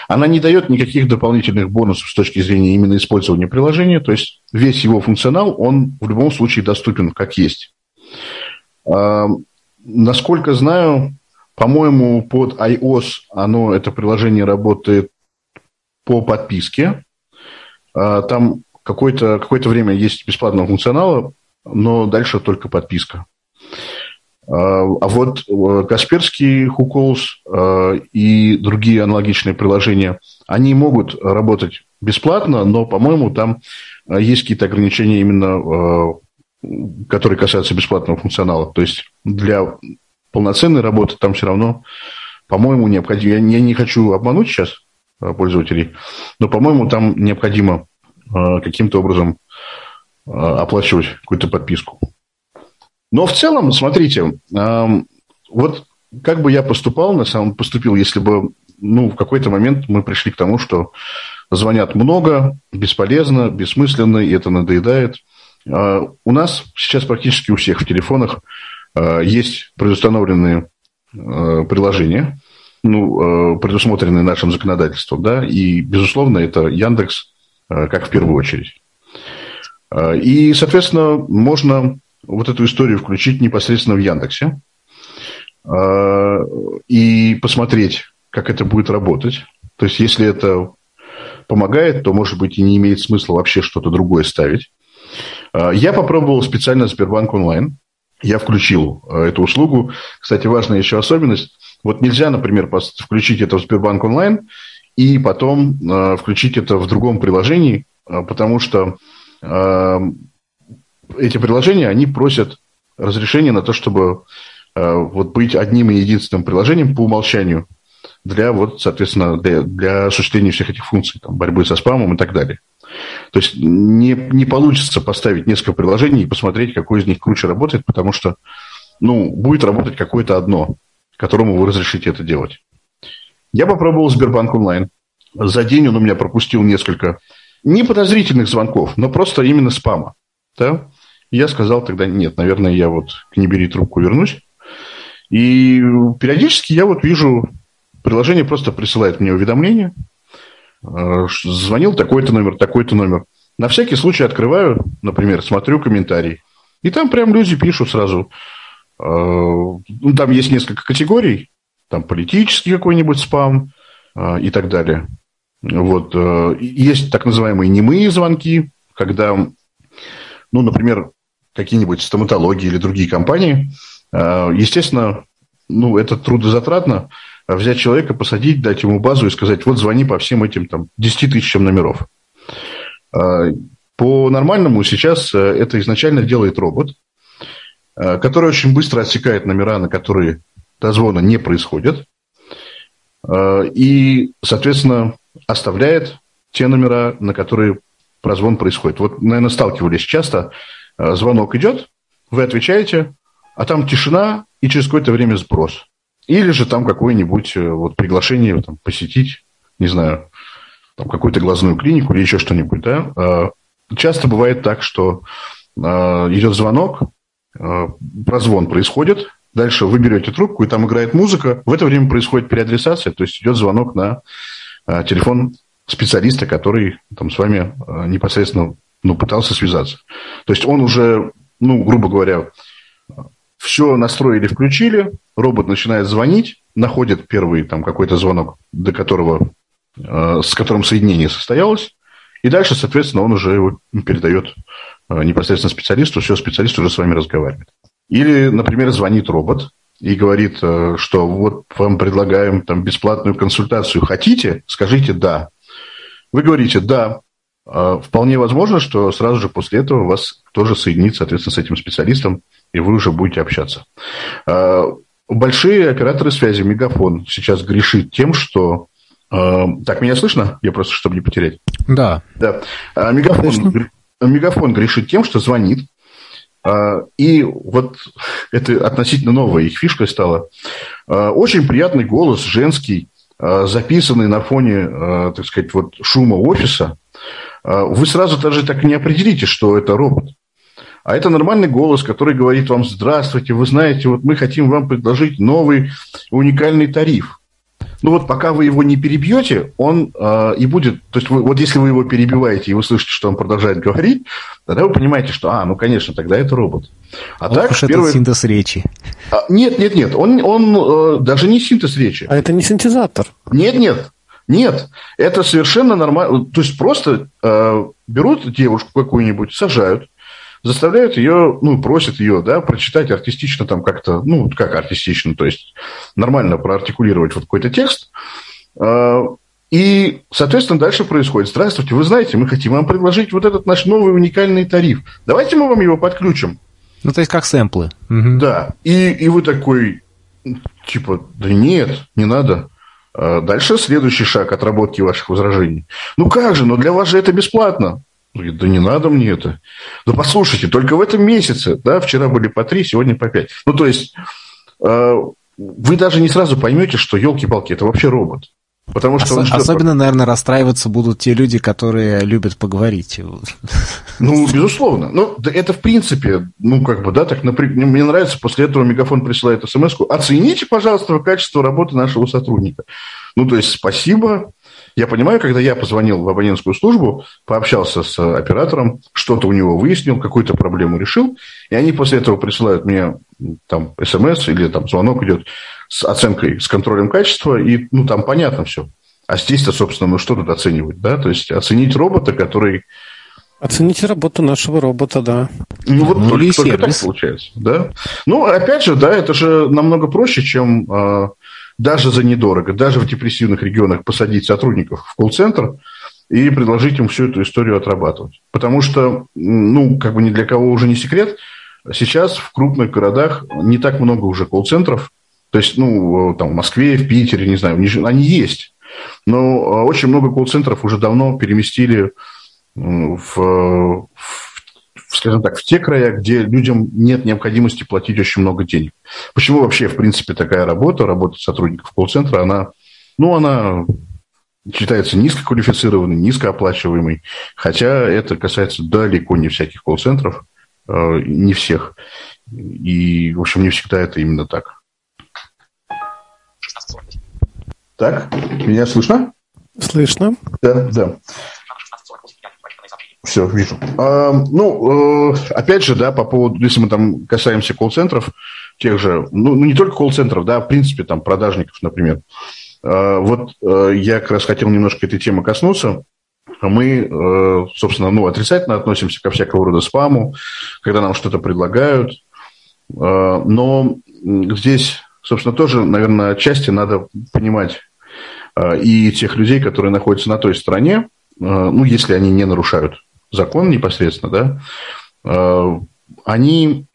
Speaker 2: Она не дает никаких дополнительных бонусов с точки зрения именно использования приложения. То есть весь его функционал, он в любом случае доступен как есть. А, насколько знаю, по-моему, под iOS оно, это приложение работает по подписке. А, там какое-то какое время есть бесплатного функционала, но дальше только подписка. А, а вот э, Касперский, Хуколс э, и другие аналогичные приложения, они могут работать бесплатно, но, по-моему, там э, есть какие-то ограничения именно, которые касаются бесплатного функционала. То есть для полноценной работы там все равно, по-моему, необходимо... Я не хочу обмануть сейчас пользователей, но, по-моему, там необходимо каким-то образом оплачивать какую-то подписку. Но в целом, смотрите, вот как бы я поступал, на самом поступил, если бы ну, в какой-то момент мы пришли к тому, что звонят много, бесполезно, бессмысленно, и это надоедает. А, у нас сейчас практически у всех в телефонах а, есть предустановленные а, приложения, ну, предусмотренные нашим законодательством, да, и, безусловно, это Яндекс как в первую очередь. И, соответственно, можно вот эту историю включить непосредственно в Яндексе а, и посмотреть, как это будет работать. То есть, если это помогает, то, может быть, и не имеет смысла вообще что-то другое ставить. А, я попробовал специально Сбербанк онлайн. Я включил а, эту услугу. Кстати, важная еще особенность. Вот нельзя, например, включить это в Сбербанк онлайн и потом включить это в другом приложении, потому что эти приложения, они просят разрешения на то, чтобы э, вот быть одним и единственным приложением по умолчанию для, вот, соответственно, для, для осуществления всех этих функций, там, борьбы со спамом и так далее. То есть не, не получится поставить несколько приложений и посмотреть, какое из них круче работает, потому что ну, будет работать какое-то одно, которому вы разрешите это делать. Я попробовал Сбербанк онлайн. За день он у меня пропустил несколько не подозрительных звонков, но просто именно спама. Да? Я сказал тогда, нет, наверное, я вот к «Не бери трубку» вернусь. И периодически я вот вижу, приложение просто присылает мне уведомление, э, звонил такой-то номер, такой-то номер. На всякий случай открываю, например, смотрю комментарий, и там прям люди пишут сразу. Э, ну, там есть несколько категорий, там политический какой-нибудь спам э, и так далее. Вот. Есть так называемые немые звонки, когда, ну, например, какие-нибудь стоматологии или другие компании, а, естественно, ну, это трудозатратно взять человека, посадить, дать ему базу и сказать, вот звони по всем этим там, 10 тысячам номеров. А, по нормальному сейчас э, это изначально делает робот, э, который очень быстро отсекает номера, на которые дозвона не происходит, и, соответственно, оставляет те номера, на которые прозвон происходит. Вот, наверное, сталкивались часто Э, звонок идет, вы отвечаете, а там тишина и через какое-то время сброс. Или же там какое-нибудь э, вот, приглашение там, посетить, не знаю, там, какую-то глазную клинику или еще что-нибудь. Да? Э, часто бывает так, что идет звонок, прозвон происходит, дальше вы берете трубку, и там играет музыка, в это время происходит переадресация, то есть идет звонок на телефон специалиста, который там с вами непосредственно ну, пытался связаться. То есть он уже, ну, грубо говоря, все настроили, включили, робот начинает звонить, находит первый там какой-то звонок, до которого, э, с которым соединение состоялось, и дальше, соответственно, он уже его передает э, непосредственно специалисту, все, специалист уже с вами разговаривает. Или, например, звонит робот и говорит, э, что вот вам предлагаем там бесплатную консультацию, хотите? Скажите «да». Вы говорите «да», Вполне возможно, что сразу же после этого вас тоже соединит, соответственно, с этим специалистом, и вы уже будете общаться. А, большие операторы связи, Мегафон, сейчас грешит тем, что... А, так, меня слышно? Я просто, чтобы не потерять.
Speaker 1: Да.
Speaker 2: Да. Мегафон, Мегафон грешит тем, что звонит, и вот это относительно новая их фишка стала. Очень приятный голос, женский, записанный на фоне, так сказать, вот шума офиса. Вы сразу даже так не определите, что это робот. А это нормальный голос, который говорит вам «Здравствуйте, вы знаете, вот мы хотим вам предложить новый уникальный тариф». Ну вот пока вы его не перебьете, он э, и будет... То есть вы, вот если вы его перебиваете, и вы слышите, что он продолжает говорить, тогда вы понимаете, что, а, ну, конечно, тогда это робот.
Speaker 1: А Ох так, уж первый... это синтез речи.
Speaker 2: А, нет, нет, нет, он, он э, даже не синтез речи.
Speaker 3: А это не синтезатор?
Speaker 2: Нет, нет, нет, это совершенно нормально. То есть просто э, берут девушку какую-нибудь, сажают, заставляют ее, ну, просят ее, да, прочитать артистично там как-то, ну, как артистично, то есть нормально проартикулировать вот какой-то текст. А, и, соответственно, дальше происходит. Здравствуйте, вы знаете, мы хотим вам предложить вот этот наш новый уникальный тариф. Давайте мы вам его подключим.
Speaker 1: Ну, то есть как сэмплы.
Speaker 2: Угу. Да. И, и вы такой, типа, да нет, не надо. А дальше следующий шаг отработки ваших возражений. Ну как же, но для вас же это бесплатно. Да не надо мне это. Да послушайте, только в этом месяце, да, вчера были по три, сегодня по пять. Ну, то есть, э, вы даже не сразу поймете, что, елки-палки, это вообще робот. Потому что
Speaker 1: Ос- особенно, наверное, расстраиваться будут те люди, которые любят поговорить.
Speaker 2: Ну, безусловно. Ну, это в принципе, ну, как бы, да, так, например, мне нравится, после этого Мегафон присылает смс -ку. Оцените, пожалуйста, качество работы нашего сотрудника. Ну, то есть, спасибо, я понимаю, когда я позвонил в абонентскую службу, пообщался с оператором, что-то у него выяснил, какую-то проблему решил, и они после этого присылают мне там смс или там звонок идет с оценкой, с контролем качества, и ну там понятно все. А здесь-то, собственно, ну что тут оценивать, да? То есть оценить робота, который...
Speaker 3: Оцените работу нашего робота, да.
Speaker 2: Ну, вот ну, только, только так получается, да. Ну, опять же, да, это же намного проще, чем а, даже за недорого, даже в депрессивных регионах посадить сотрудников в колл-центр и предложить им всю эту историю отрабатывать. Потому что, ну, как бы ни для кого уже не секрет, сейчас в крупных городах не так много уже колл-центров, то есть, ну, там в Москве, в Питере, не знаю, они есть. Но очень много колл-центров уже давно переместили в, в скажем так, в те края, где людям нет необходимости платить очень много денег. Почему вообще, в принципе, такая работа, работа сотрудников колл-центра, она, ну, она считается низкоквалифицированной, низкооплачиваемой, хотя это касается далеко не всяких колл-центров, э, не всех. И, в общем, не всегда это именно так. Так, меня слышно?
Speaker 3: Слышно.
Speaker 2: Да, да. Все, вижу. А, ну, э, опять же, да, по поводу, если мы там касаемся колл-центров, тех же, ну, ну, не только колл-центров, да, в принципе, там, продажников, например. А, вот э, я как раз хотел немножко этой темы коснуться. Мы, э, собственно, ну, отрицательно относимся ко всякого рода спаму, когда нам что-то предлагают. А, но здесь, собственно, тоже, наверное, отчасти надо понимать и тех людей, которые находятся на той стороне, ну, если они не нарушают закон непосредственно, да, э, они,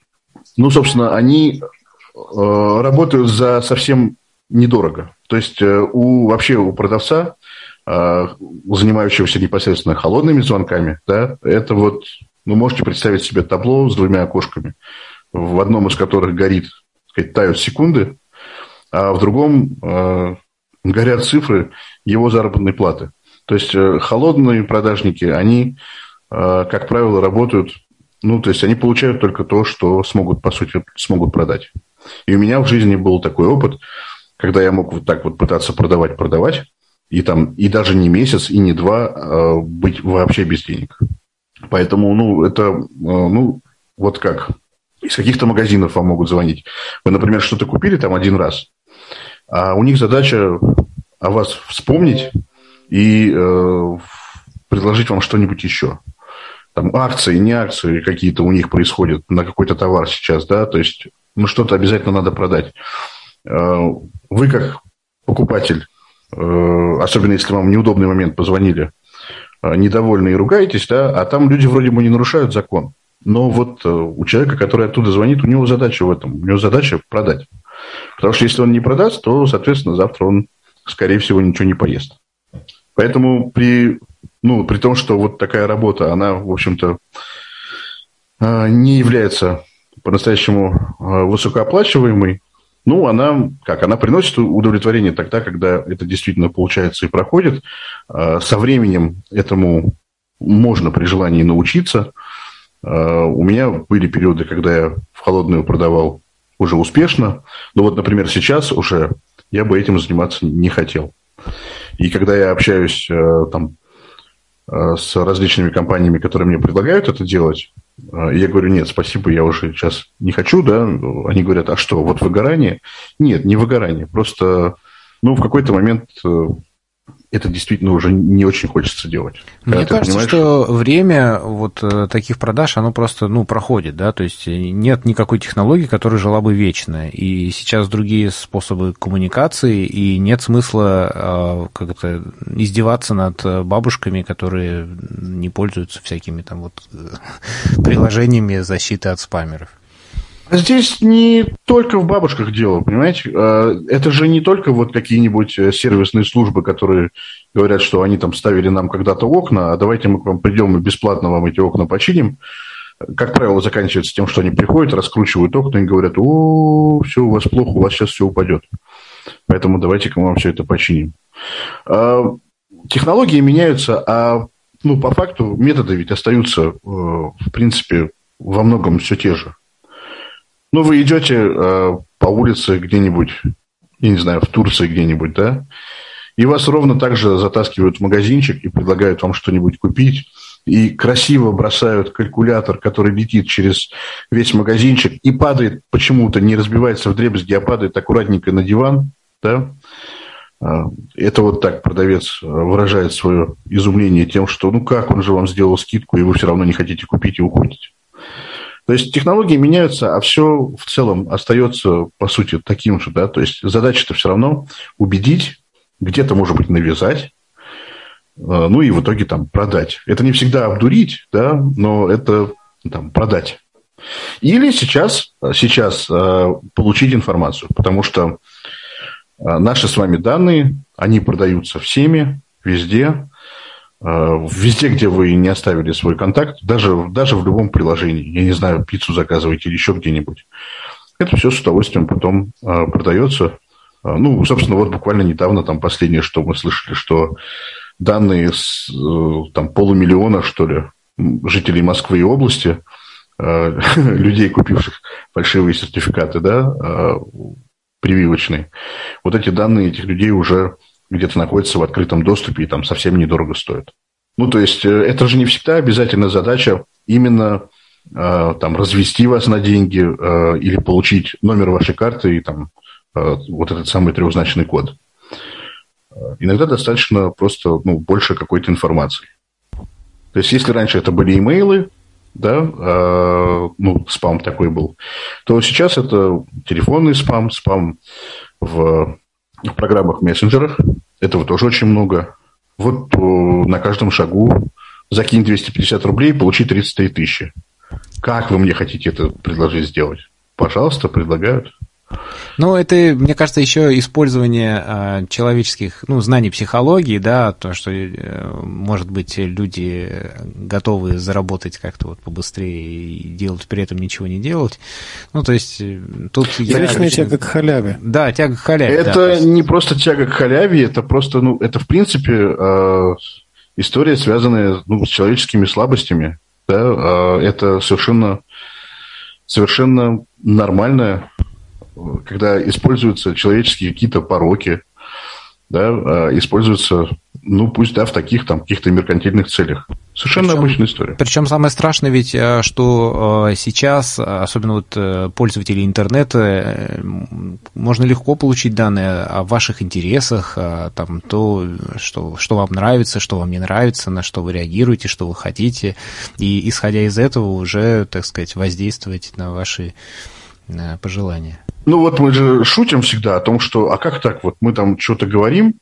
Speaker 2: ну, собственно, они э, работают за совсем недорого. То есть э, у, вообще у продавца, занимающегося непосредственно холодными звонками, да, это вот, ну, можете представить себе табло с двумя окошками, в одном из которых горит, так сказать, тают секунды, а в другом горят цифры его заработной платы. То есть холодные продажники, они как правило, работают, ну, то есть они получают только то, что смогут, по сути, смогут продать. И у меня в жизни был такой опыт, когда я мог вот так вот пытаться продавать, продавать, и там, и даже не месяц, и не два а быть вообще без денег. Поэтому, ну, это, ну, вот как, из каких-то магазинов вам могут звонить. Вы, например, что-то купили там один раз, а у них задача о вас вспомнить и э, предложить вам что-нибудь еще. Там акции, не акции какие-то у них происходят на какой-то товар сейчас, да, то есть ну, что-то обязательно надо продать. Э, вы как покупатель, э, особенно если вам в неудобный момент позвонили, э, недовольны и ругаетесь, да, а там люди вроде бы не нарушают закон. Но вот у человека, который оттуда звонит, у него задача в этом. У него задача продать. Потому что если он не продаст, то, соответственно, завтра он, скорее всего, ничего не поест. Поэтому при, ну, при том, что вот такая работа, она, в общем-то, не является по-настоящему высокооплачиваемой, ну, она как? Она приносит удовлетворение тогда, когда это действительно получается и проходит. А, со временем этому можно при желании научиться. А, у меня были периоды, когда я в холодную продавал уже успешно. Но вот, например, сейчас уже я бы этим заниматься не хотел. И когда я общаюсь а, там, с различными компаниями, которые мне предлагают это делать, а, я говорю, нет, спасибо, я уже сейчас не хочу, да. Они говорят, а что, вот выгорание? Нет, не выгорание, просто, ну, в какой-то момент э, это действительно уже не очень хочется делать.
Speaker 1: Мне кажется, понимаешь... что время вот э, таких продаж, оно просто, ну, проходит, да, то есть нет никакой технологии, которая жила бы вечно, и сейчас другие способы коммуникации, и нет смысла а, как-то издеваться над бабушками, которые не пользуются всякими там вот э, приложениями защиты от спамеров.
Speaker 2: Здесь не только в бабушках дело, понимаете? А, это же не только вот какие-нибудь э, сервисные службы, которые говорят, что они там ставили нам когда-то окна, а давайте мы к вам придем и бесплатно вам эти окна починим. Как правило, заканчивается тем, что они приходят, раскручивают окна и говорят, о, все у вас плохо, у вас сейчас все упадет. Поэтому давайте-ка мы вам все это починим. А, технологии меняются, а ну, по факту методы ведь остаются, э, в принципе, во многом все те же. Ну, вы идете э, по улице где-нибудь, я не знаю, в Турции где-нибудь, да, и вас ровно так же затаскивают в магазинчик и предлагают вам что-нибудь купить, и красиво бросают калькулятор, который летит через весь магазинчик и падает почему-то, не разбивается в дребезги, а падает аккуратненько на диван, да, а, это вот так продавец выражает свое изумление тем, что ну как он же вам сделал скидку, и вы все равно не хотите купить и уходите. То есть технологии меняются, а все в целом остается, по сути, таким же. Да? То есть задача-то все равно убедить, где-то, может быть, навязать, э, ну и в итоге там продать. Это не всегда обдурить, да, но это там, продать. Или сейчас, сейчас э, получить информацию, потому что э, наши с вами данные, они продаются всеми, везде, везде, где вы не оставили свой контакт, даже, даже в любом приложении, я не знаю, пиццу заказываете или еще где-нибудь, это все с удовольствием потом э, продается. Э, ну, собственно, вот буквально недавно там последнее, что мы слышали, что данные с там, полумиллиона, что ли, жителей Москвы и области, людей, купивших фальшивые сертификаты, да, прививочные, вот эти данные этих людей уже где-то находится в открытом доступе и там совсем недорого стоит. Ну, то есть, э, это же не всегда обязательно задача именно э, там развести вас на деньги э, или получить номер вашей карты и там вот этот самый трехзначный код. Иногда достаточно просто ну, больше какой-то информации. То есть, если раньше это были имейлы, да, э, ну, спам такой был, то сейчас это телефонный спам, спам в в программах мессенджерах. Этого тоже очень много. Вот э, на каждом шагу закинь 250 рублей, получи 33 тысячи. Как вы мне хотите это предложить сделать? Пожалуйста, предлагают.
Speaker 1: Ну, это, мне кажется, еще использование э, человеческих, ну, знаний психологии, да, то, что, э, может быть, люди готовы заработать как-то вот побыстрее и делать при этом ничего не делать. Ну, то есть, э, тут...
Speaker 3: Вечная я, тяга к халяве.
Speaker 1: Да, тяга к халяве.
Speaker 2: Это
Speaker 1: да,
Speaker 2: есть... не просто тяга к халяве, это просто, ну, это, в принципе, э, история, связанная ну, с человеческими слабостями. Да, э, это совершенно, совершенно нормальная когда используются человеческие какие-то пороки, да, а, используются ну, пусть, да, в таких там каких-то меркантильных целях. Совершенно причем, обычная история.
Speaker 1: Причем самое страшное ведь, э, что э, сейчас, особенно вот э, пользователи интернета, можно легко получить данные о ваших интересах, там, то, что, что вам нравится, что вам не нравится, на что вы реагируете, что вы хотите, и, исходя из этого, уже, так сказать, воздействовать на ваши пожелания.
Speaker 2: Ну вот мы же шутим всегда о том, что, а как так, вот мы там что-то говорим,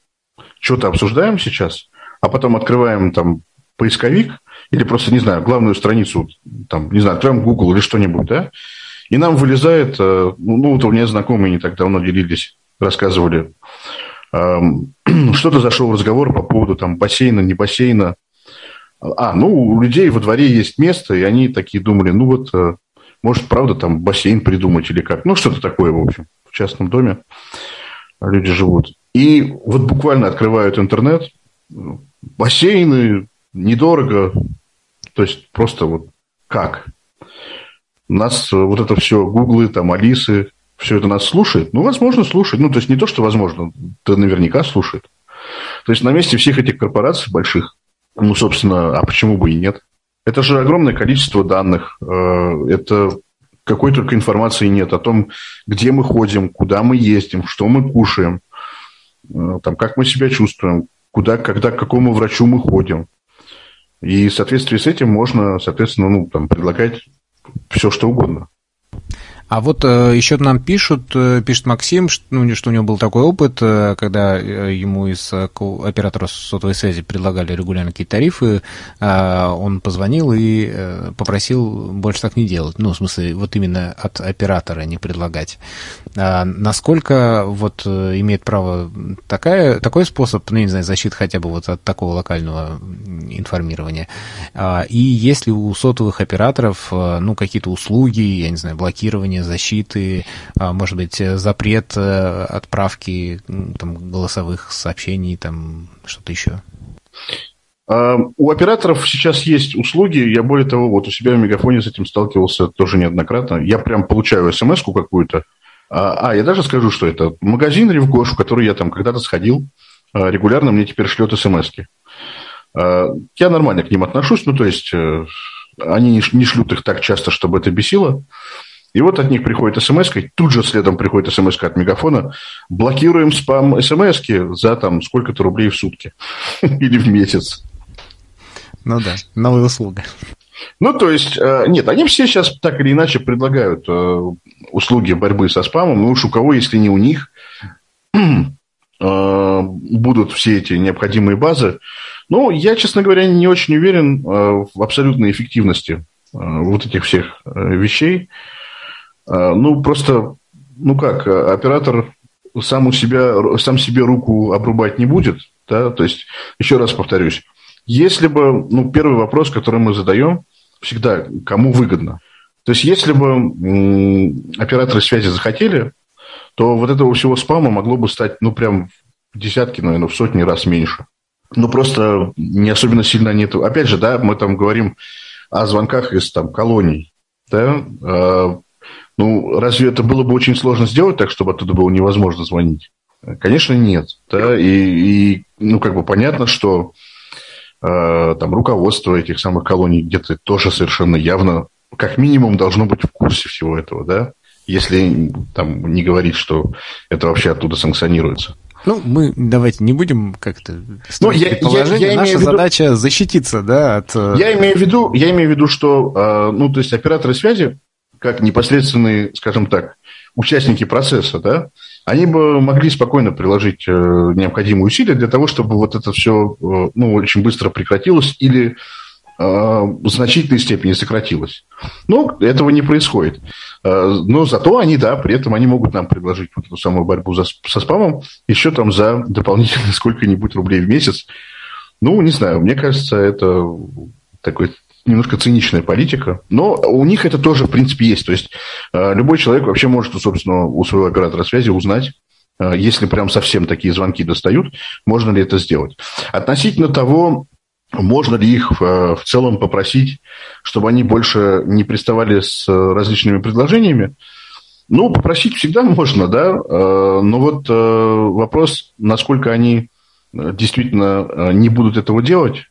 Speaker 2: что-то обсуждаем сейчас, а потом открываем там поисковик или просто, не знаю, главную страницу, там, не знаю, открываем Google или что-нибудь, да, и нам вылезает, э, ну, вот у меня знакомые не так давно делились, рассказывали, эм, что-то зашел разговор по поводу там бассейна, не бассейна. А, ну, у людей во дворе есть место, и они такие думали, ну вот, э, может, правда, там бассейн придумать или как. Ну, что-то такое, в общем, в частном доме люди живут. И вот буквально открывают интернет, бассейны, недорого, то есть просто вот как? Нас вот это все, гуглы, там, алисы, все это нас слушает? Ну, возможно, слушает. Ну, то есть не то, что возможно, это наверняка слушает. То есть на месте всех этих корпораций больших, ну, собственно, а почему бы и нет? Это же огромное количество данных. Э, это какой только информации нет о том, где мы ходим, куда мы ездим, что мы кушаем, э, там, как мы себя чувствуем, куда, когда, к какому врачу мы ходим. И в соответствии с этим можно, соответственно, ну, там, предлагать все, что угодно.
Speaker 1: А вот э, еще нам пишут, э, пишет Максим, что, ну, что у него был такой опыт, э, когда ему из оператора сотовой связи предлагали регулярно какие-то тарифы, он позвонил и попросил больше так не делать. Ну, в смысле, вот именно от оператора не предлагать. А насколько вот имеет право такая, такой способ, ну, не знаю, защиты хотя бы вот от такого локального информирования? А, и есть ли у сотовых операторов, ну, какие-то услуги, я не знаю, блокирование уровня защиты, а, может быть, запрет э, отправки там, голосовых сообщений, там что-то еще?
Speaker 2: А, у операторов сейчас есть услуги, я более того, вот у себя в Мегафоне с этим сталкивался тоже неоднократно. Я прям получаю смс-ку какую-то. А, а, я даже скажу, что это магазин Ревгош, в который я там когда-то сходил, регулярно мне теперь шлет смс -ки. Я нормально к ним отношусь, ну, то есть э, они не шлют их так часто, чтобы это бесило. И вот от них приходит смс тут же следом приходит смс от Мегафона, блокируем спам смс за там сколько-то рублей в сутки или в месяц.
Speaker 1: Ну да, новая услуга.
Speaker 2: Ну, то есть, э, нет, они все сейчас так или иначе предлагают э, услуги борьбы со спамом, ну уж у кого, если не у них, э, будут все эти необходимые базы. Ну, я, честно говоря, не очень уверен в абсолютной эффективности вот этих всех вещей. А, ну, просто, ну как, оператор сам у себя, сам себе руку обрубать не будет, да, то есть, еще раз повторюсь, если бы, ну, первый вопрос, который мы задаем, всегда, кому выгодно. То есть, если бы операторы связи захотели, то вот этого всего спама могло бы стать, ну, прям в десятки, наверное, в сотни раз меньше. Ну, просто не особенно сильно нет. Опять же, да, мы там говорим о звонках из там колоний, да, а, ну, разве это было бы очень сложно сделать так, чтобы оттуда было невозможно звонить? Конечно, нет. Да? И, и ну, как бы понятно, что э, там руководство этих самых колоний где-то тоже совершенно явно, как минимум, должно быть в курсе всего этого, да? Если там не говорить, что это вообще оттуда санкционируется.
Speaker 1: Ну, мы давайте не будем как-то ну, я, я, я Наша виду, задача защититься, да, от...
Speaker 2: Э, я имею в виду, я имею в виду, что, э, ну, то есть операторы связи как непосредственные, скажем так, участники процесса, да, они бы могли спокойно приложить э, необходимые усилия для того, чтобы вот это все э, ну, очень быстро прекратилось или э, в значительной степени сократилось. Но этого не происходит. Но зато они, да, при этом они могут нам предложить вот эту самую борьбу за, со спамом еще там за дополнительно сколько-нибудь рублей в месяц. Ну, не знаю, мне кажется, это такой немножко циничная политика, но у них это тоже, в принципе, есть. То есть э, любой человек вообще может, собственно, у своего оператора связи узнать, э, если прям совсем такие звонки достают, можно ли это сделать. Относительно того, можно ли их э, в целом попросить, чтобы они больше не приставали с различными предложениями, ну, попросить всегда можно, да, но вот вопрос, насколько они действительно не будут этого делать,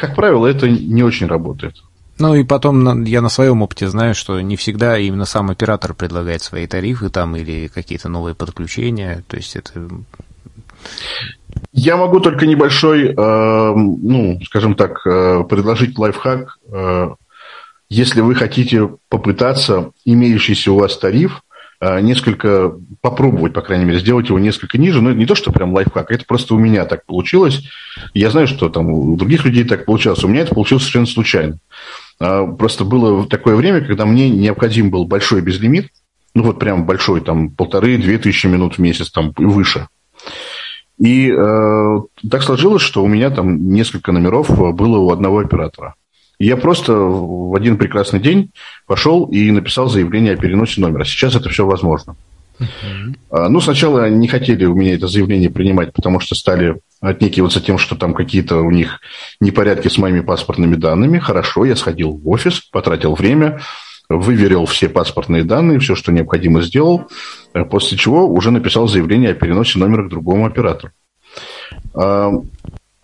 Speaker 2: как правило, это не очень работает.
Speaker 1: Ну и потом я на своем опыте знаю, что не всегда именно сам оператор предлагает свои тарифы там или какие-то новые подключения. То есть это...
Speaker 2: Я могу только небольшой, э, ну, скажем так, э, предложить лайфхак. Э, если вы хотите попытаться имеющийся у вас тариф несколько попробовать, по крайней мере, сделать его несколько ниже. Но это не то, что прям лайфхак, это просто у меня так получилось. Я знаю, что там у других людей так получалось. У меня это получилось совершенно случайно. А, просто было такое время, когда мне необходим был большой безлимит, ну вот прям большой, там полторы-две тысячи минут в месяц, там и выше. И э, так сложилось, что у меня там несколько номеров было у одного оператора. И я просто в один прекрасный день пошел и написал заявление о переносе номера. Сейчас это все возможно. Uh-huh. Ну, сначала не хотели у меня это заявление принимать, потому что стали отнекиваться тем, что там какие-то у них непорядки с моими паспортными данными. Хорошо, я сходил в офис, потратил время, выверил все паспортные данные, все, что необходимо сделал, э, после чего уже написал заявление о переносе номера к другому оператору. А,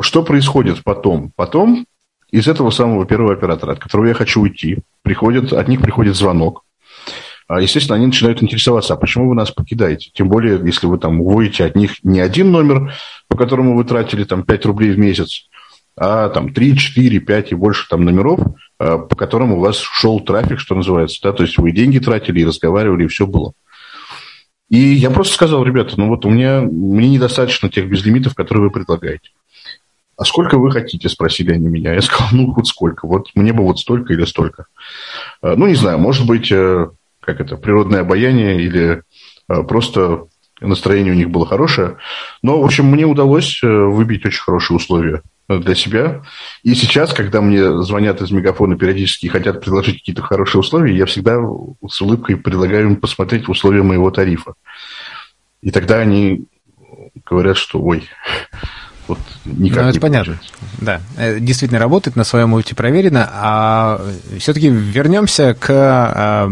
Speaker 2: что происходит потом? Потом из этого самого первого оператора, от которого я хочу уйти, приходит, от них приходит звонок, а, естественно, они начинают интересоваться, а почему вы нас покидаете? Тем более, если вы там уводите от них не один номер, по которому вы тратили там 5 рублей в месяц, а там 3, 4, 5 и больше там номеров, а, по которым у вас шел трафик, что называется, да, то есть вы деньги тратили, и разговаривали, и все было. И я просто сказал, ребята, ну вот у меня, мне недостаточно тех безлимитов, которые вы предлагаете. А сколько вы хотите, спросили они меня. Я сказал, ну, хоть сколько. Вот мне бы вот столько или столько. А, ну, не знаю, может быть, э, как это, природное обаяние или э, просто настроение у них было хорошее. Но, в общем, мне удалось э, выбить очень хорошие условия э, для себя. И сейчас, когда мне звонят из мегафона периодически и хотят предложить какие-то хорошие условия, я всегда с улыбкой предлагаю им посмотреть условия моего тарифа. И тогда они говорят, что ой,
Speaker 1: вот никак ну, это не понятно. Получается. Да, э, действительно работает, на своем опыте проверено. А все-таки вернемся к э,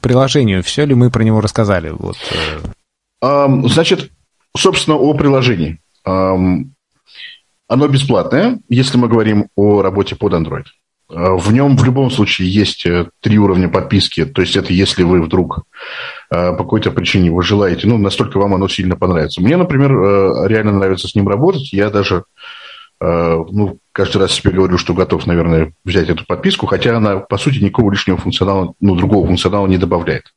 Speaker 1: приложению. Все ли мы про него рассказали? Вот.
Speaker 2: Э. Значит, собственно, о приложении. Оно бесплатное, если мы говорим о работе под Android. В нем в любом случае есть три уровня подписки. То есть это если вы вдруг Э, по какой-то причине вы желаете, ну, настолько вам оно сильно понравится. Мне, например, э, реально нравится с ним работать. Я даже, э, ну, каждый раз себе говорю, что готов, наверное, взять эту подписку, хотя она, по сути, никакого лишнего функционала, ну, другого функционала не добавляет.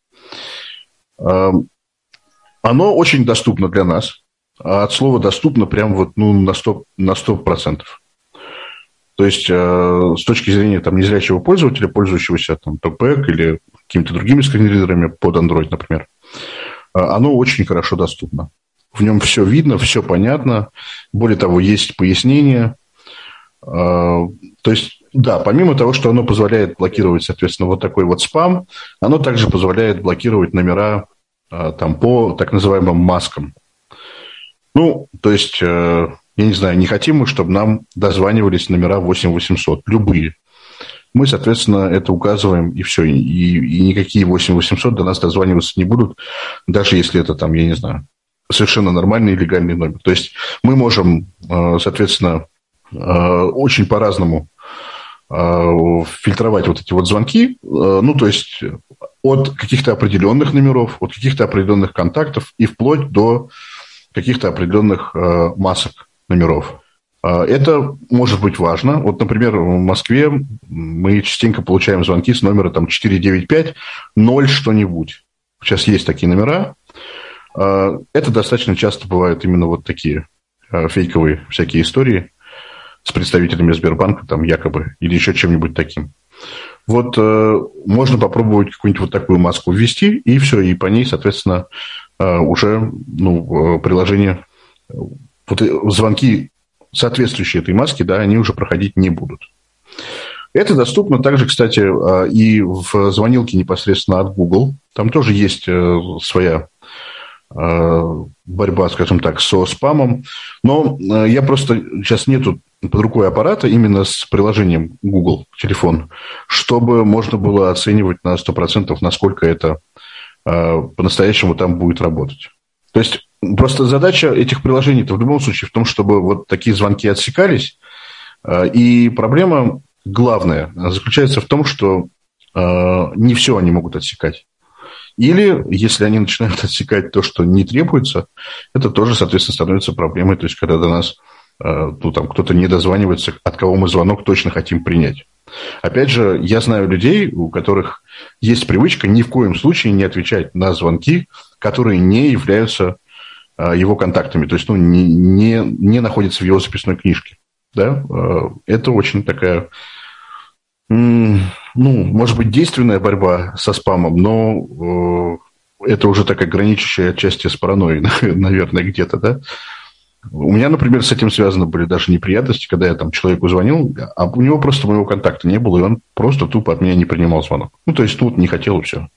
Speaker 2: Оно очень доступно для нас. А от слова доступно прям вот ну, на 100%. На 100%. То есть, с точки зрения там, незрячего пользователя, пользующегося там, TalkBack или какими-то другими скринридерами под Android, например, а, оно очень хорошо доступно. В нем все видно, все понятно. Более того, есть пояснения. А, то есть, да, помимо того, что оно позволяет блокировать, соответственно, вот такой вот спам, оно также позволяет блокировать номера там, по так называемым маскам. Ну, то есть, э, я не знаю, не хотим мы, чтобы нам дозванивались номера 8800, любые мы, соответственно, это указываем, и все. И, и никакие 8800 до нас дозваниваться не будут, даже если это там, я не знаю, совершенно нормальный легальный номер. То есть мы можем, э, соответственно, э, очень по-разному э, фильтровать вот эти вот звонки, ну, то есть от каких-то определенных номеров, от каких-то определенных контактов и вплоть до каких-то определенных масок номеров. А, это может быть важно. Вот, например, в Москве мы частенько получаем звонки с номера там, 495 0 что-нибудь. Сейчас есть такие номера. А, это достаточно часто бывают именно вот такие а, фейковые всякие истории с представителями Сбербанка, там якобы, или еще чем-нибудь таким. Вот э, можно попробовать какую-нибудь вот такую маску ввести, и все, и по ней, соответственно, уже ну, э, приложение, вот звонки соответствующие этой маске, да, они уже проходить не будут. Это доступно также, кстати, а, и в звонилке непосредственно от Google. Там тоже есть э, своя а, борьба, скажем так, со спамом. Но э, я просто сейчас нету под рукой аппарата именно с приложением Google телефон, чтобы можно было оценивать на 100%, насколько это по-настоящему там будет работать. То есть Просто задача этих приложений-то в любом случае в том, чтобы вот такие звонки отсекались. Э, и проблема главная заключается в том, что э, не все они могут отсекать. Или, если они начинают отсекать то, что не требуется, это тоже, соответственно, становится проблемой. То есть, когда до нас ну, там, кто-то не дозванивается, от кого мы звонок точно хотим принять. Опять же, я знаю людей, у которых есть привычка ни в коем случае не отвечать на звонки, которые не являются его контактами, то есть ну, не, не, не находятся в его записной книжке. Да? А, это очень такая, ну, может быть, действенная борьба со спамом, но э, это уже такая граничащая отчасти с паранойей, наверное, где-то, да. У меня, например, с этим связаны были даже неприятности, когда я там человеку звонил, а у него просто моего контакта не было, и он просто тупо от меня не принимал звонок. Ну, то есть тут не хотел, и все.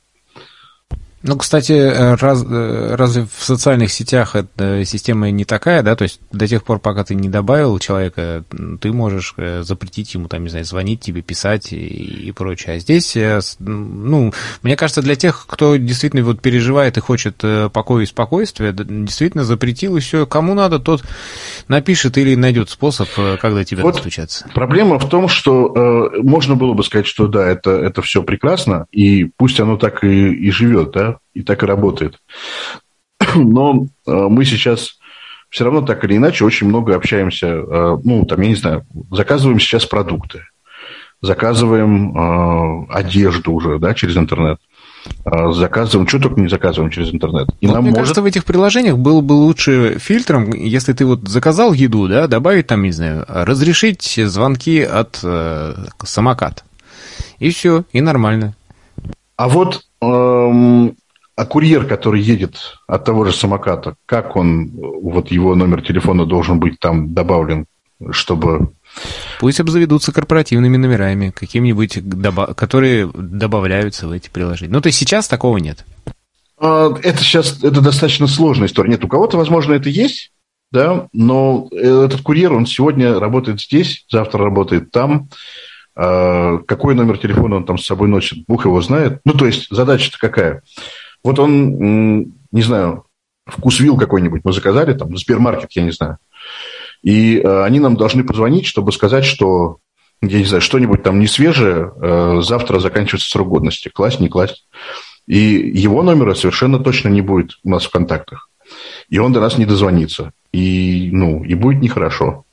Speaker 1: Ну, кстати, э, раз, э, разве в социальных сетях эта система не такая, да? То есть до тех пор, пока ты не добавил человека, ты можешь э, запретить ему, там, не знаю, звонить тебе, писать и, и прочее. А здесь, ну, мне кажется, для тех, кто действительно вот переживает и хочет покоя и спокойствия, действительно запретил, и все, кому надо, тот напишет или найдет способ, как до тебя
Speaker 2: вот
Speaker 1: достучаться.
Speaker 2: Проблема в том, что э, можно было бы сказать, что да, это, это все прекрасно, и пусть оно так и, и живет, да, и так и работает. Но э, мы сейчас все равно так или иначе очень много общаемся, э, ну, там, я не знаю, заказываем сейчас продукты, заказываем э, одежду уже, да, через интернет заказываем, что только не заказываем через интернет.
Speaker 1: И вот нам мне может... кажется, в этих приложениях было бы лучше фильтром, если ты вот заказал еду, да, добавить там, не знаю, разрешить звонки от э, самокат. И все, и нормально.
Speaker 2: А вот эм, а курьер, который едет от того же самоката, как он, вот его номер телефона должен быть там добавлен, чтобы...
Speaker 1: Пусть обзаведутся корпоративными номерами, какими-нибудь, которые добавляются в эти приложения. Ну, то есть сейчас такого нет.
Speaker 2: А, это сейчас, это достаточно сложная история. Нет, у кого-то, возможно, это есть, да, но этот курьер, он сегодня работает здесь, завтра работает там, а, какой номер телефона он там с собой носит, Бог его знает. Ну, то есть задача-то какая? Вот он, не знаю, вкусвил какой-нибудь мы заказали, там, Сбермаркет, я не знаю. И э, они нам должны позвонить, чтобы сказать, что, я не знаю, что-нибудь там не свежее, э, завтра заканчивается срок годности. Класть, не класть. И его номера совершенно точно не будет у нас в контактах. И он до нас не дозвонится. И, ну, и будет нехорошо.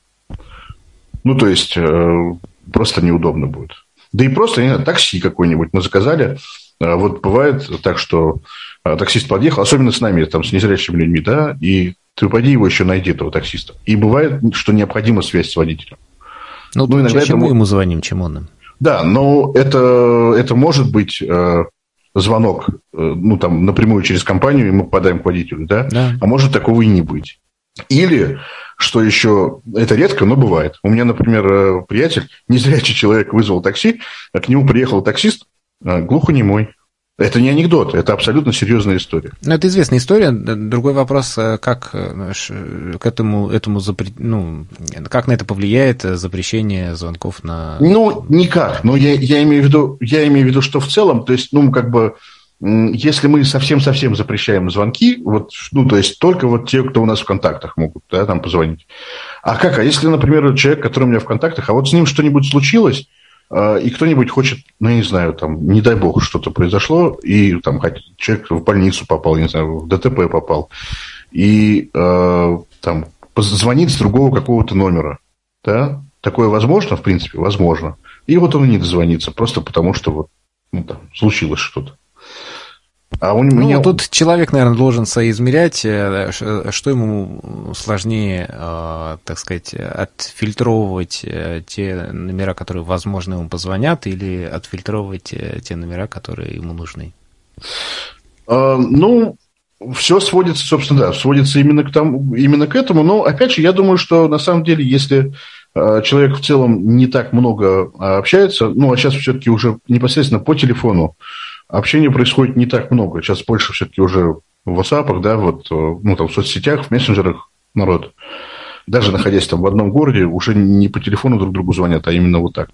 Speaker 2: Ну, то есть, э, просто неудобно будет. Да и просто, не знаю, такси какое-нибудь мы заказали, вот бывает так, что а, таксист подъехал, особенно с нами, там, с незрячими людьми, да, и ты пойди его еще найди, этого таксиста. И бывает, что необходима связь с водителем.
Speaker 1: Ну, ну иногда чем это... ему звоним, чем он нам?
Speaker 2: Да, но это, это может быть э, звонок, э, ну, там, напрямую через компанию, и мы попадаем к водителю, да? да, а может такого и не быть. Или, что еще, это редко, но бывает. У меня, например, э, приятель, незрячий человек вызвал такси, а к нему приехал таксист, а, глухонемой. Это не анекдот, это абсолютно серьезная история.
Speaker 1: Ну, это известная история. Другой вопрос, э, как э, к этому, этому запре... ну, как на это повлияет запрещение звонков на...
Speaker 2: Ну, никак. Но я, я, имею в виду, я имею в виду, что в целом, то есть, ну, как бы, если мы совсем-совсем запрещаем звонки, вот, ну, то есть только вот те, кто у нас в контактах могут да, там позвонить. А как? А если, например, человек, который у меня в контактах, а вот с ним что-нибудь случилось, а, и кто-нибудь хочет, ну, я не знаю, там, не дай бог, что-то произошло, и там человек в больницу попал, не знаю, в ДТП попал, и э, там позвонит с другого какого-то номера, да, такое возможно, в принципе, возможно. И вот он не дозвонится, просто потому что вот, ну, там, случилось что-то.
Speaker 1: А у меня... Ну, тут человек, наверное, должен соизмерять, э, что ему сложнее, э, так сказать, отфильтровывать э, те номера, которые, возможно, ему позвонят, или отфильтровывать те номера, которые ему нужны.
Speaker 2: А, ну, все сводится, собственно, да, сводится именно к, тому, именно к этому. Но, опять же, я думаю, что на самом деле, если человек в целом не так много общается, ну, а сейчас все-таки уже непосредственно по телефону, общения происходит не так много. Сейчас больше все-таки уже в WhatsApp, да, вот, э, ну, там, в соцсетях, в мессенджерах народ, даже находясь там в одном городе, уже не по телефону друг другу звонят, а именно вот так.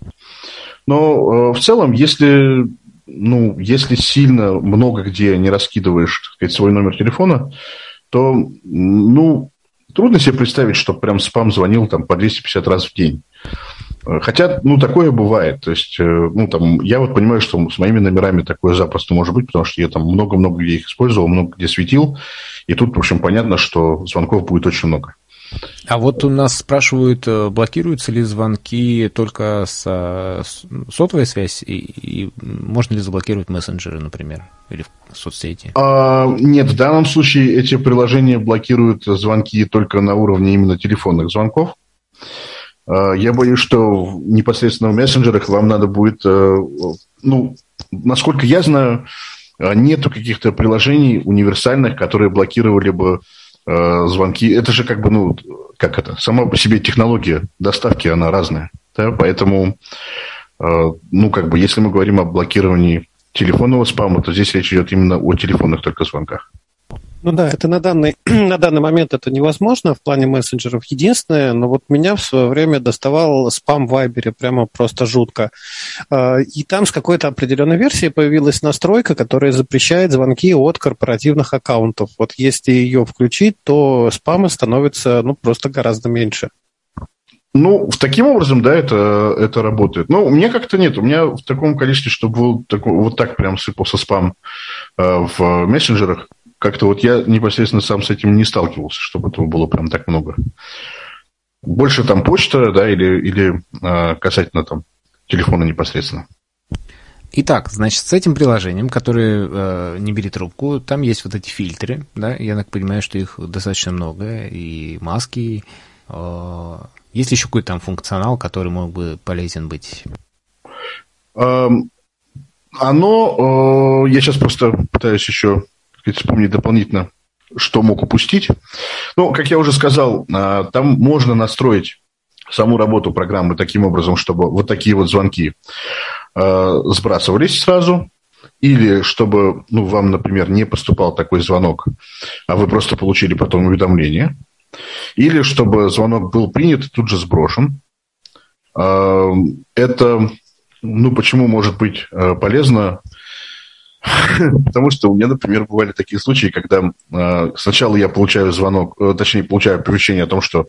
Speaker 2: Но э, в целом, если, ну, если сильно много где не раскидываешь, так сказать, свой номер телефона, то, ну, трудно себе представить, что прям спам звонил там по 250 раз в день. Хотя, ну, такое бывает. То есть, э, ну, там, я вот понимаю, что с моими номерами такое запросто может быть, потому что я там много-много где их использовал, много где светил. И тут, в общем, понятно, что звонков будет очень много.
Speaker 1: А вот у нас спрашивают, э, блокируются ли звонки только с, сотовой связь, и, и можно ли заблокировать мессенджеры, например, или соцсети?
Speaker 2: А, нет, в данном случае эти приложения блокируют звонки только на уровне именно телефонных звонков. А, я боюсь, что непосредственно в мессенджерах вам надо будет, э, ну, насколько я знаю, нету каких-то приложений универсальных, которые блокировали бы Э, звонки. Это же как бы, ну, как это, сама по себе технология доставки, она разная. Да? Поэтому, э, ну, как бы, если мы говорим о блокировании телефонного спама, то здесь речь идет именно о телефонных только звонках.
Speaker 3: Ну да, это на данный, на данный момент это невозможно в плане мессенджеров. Единственное, но вот меня в свое время доставал спам в Вайбере прямо просто жутко. А, и там с какой-то определенной версии появилась настройка, которая запрещает звонки от корпоративных аккаунтов. Вот если ее включить, то спама становится ну, просто гораздо меньше.
Speaker 2: Ну, в таким образом, да, это, это работает. Но у меня как-то нет. У меня в таком количестве, чтобы вот, такой, вот так прям сыпался спам э, в мессенджерах, как-то вот я непосредственно сам с этим не сталкивался, чтобы этого было прям так много. Больше там почта, да, или, или э, касательно там телефона непосредственно.
Speaker 1: Итак, значит, с этим приложением, которое э, не бери трубку, там есть вот эти фильтры, да, я так понимаю, что их достаточно много, и маски. Э, есть ли еще какой-то там функционал, который мог бы полезен быть?
Speaker 2: Эм, оно, э, я сейчас просто пытаюсь еще сказать, вспомнить дополнительно, что мог упустить. Ну, как я уже сказал, а, там можно настроить саму работу программы таким образом, чтобы вот такие вот звонки а, сбрасывались сразу, или чтобы ну, вам, например, не поступал такой звонок, а вы просто получили потом уведомление, или чтобы звонок был принят и тут же сброшен. А, это, ну, почему может быть полезно Потому что у меня, например, бывали такие случаи, когда э, сначала я получаю звонок, э, точнее, получаю оповещение о том, что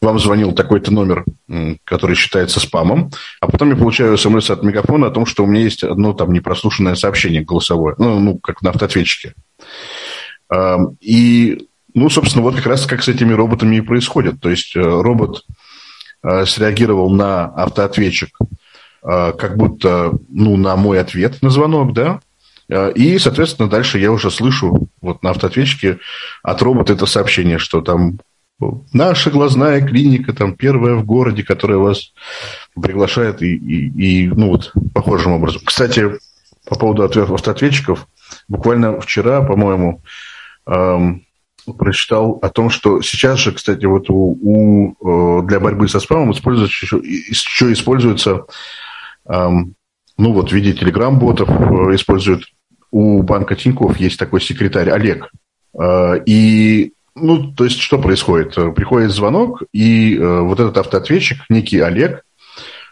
Speaker 2: вам звонил такой-то номер, э, который считается спамом, а потом я получаю смс от Мегафона о том, что у меня есть одно там непрослушанное сообщение голосовое, ну, ну как на автоответчике. Э, и, ну, собственно, вот как раз как с этими роботами и происходит. То есть э, робот э, среагировал на автоответчик как будто, ну, на мой ответ на звонок, да, и, соответственно, дальше я уже слышу вот на автоответчике от робота это сообщение, что там наша глазная клиника, там первая в городе, которая вас приглашает и, и, и ну вот похожим образом. Кстати, по поводу автоответчиков, буквально вчера, по-моему, эм, прочитал о том, что сейчас же, кстати, вот у, у, э, для борьбы со спамом используется еще, еще используется эм, ну вот в виде телеграм-ботов э, используют у банка Тиньков есть такой секретарь Олег. Э, и, ну, то есть, что происходит? Приходит звонок, и э, вот этот автоответчик, некий Олег,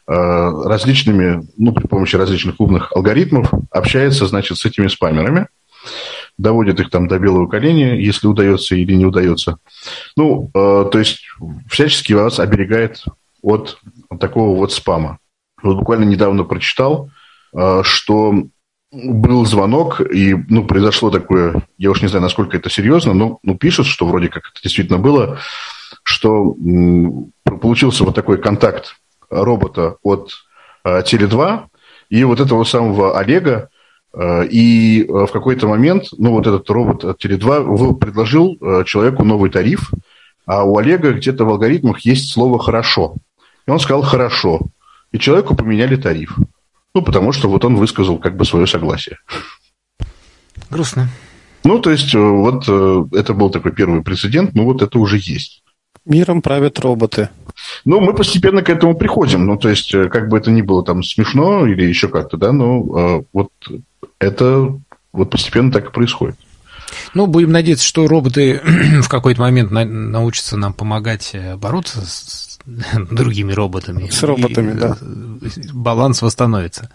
Speaker 2: э, различными, ну, при помощи различных умных алгоритмов общается, значит, с этими спамерами, доводит их там до белого коленя, если удается или не удается. Ну, то есть, всячески вас оберегает от такого вот спама. Вот буквально недавно прочитал, что был звонок, и ну, произошло такое, я уж не знаю, насколько это серьезно, но ну, пишут, что вроде как это действительно было, что м, получился вот такой контакт робота от э, Теле2 и вот этого самого Олега, э, и в какой-то момент, ну, вот этот робот от Теле2 предложил э, человеку новый тариф, а у Олега где-то в алгоритмах есть слово «хорошо». И он сказал «хорошо». И человеку поменяли тариф. Ну, потому что вот он высказал как бы свое согласие.
Speaker 1: Грустно.
Speaker 2: Ну, то есть, э, вот э, это был такой первый прецедент, ну, вот это уже есть.
Speaker 3: Миром правят роботы.
Speaker 2: Ну, мы постепенно к этому приходим. Ну, то есть, э, как бы это ни было там смешно или еще как-то, да, но вот это вот постепенно так и происходит.
Speaker 1: Ну, будем надеяться, что роботы в какой-то момент научатся нам помогать бороться с другими роботами.
Speaker 3: С роботами, и, да.
Speaker 1: Баланс восстановится.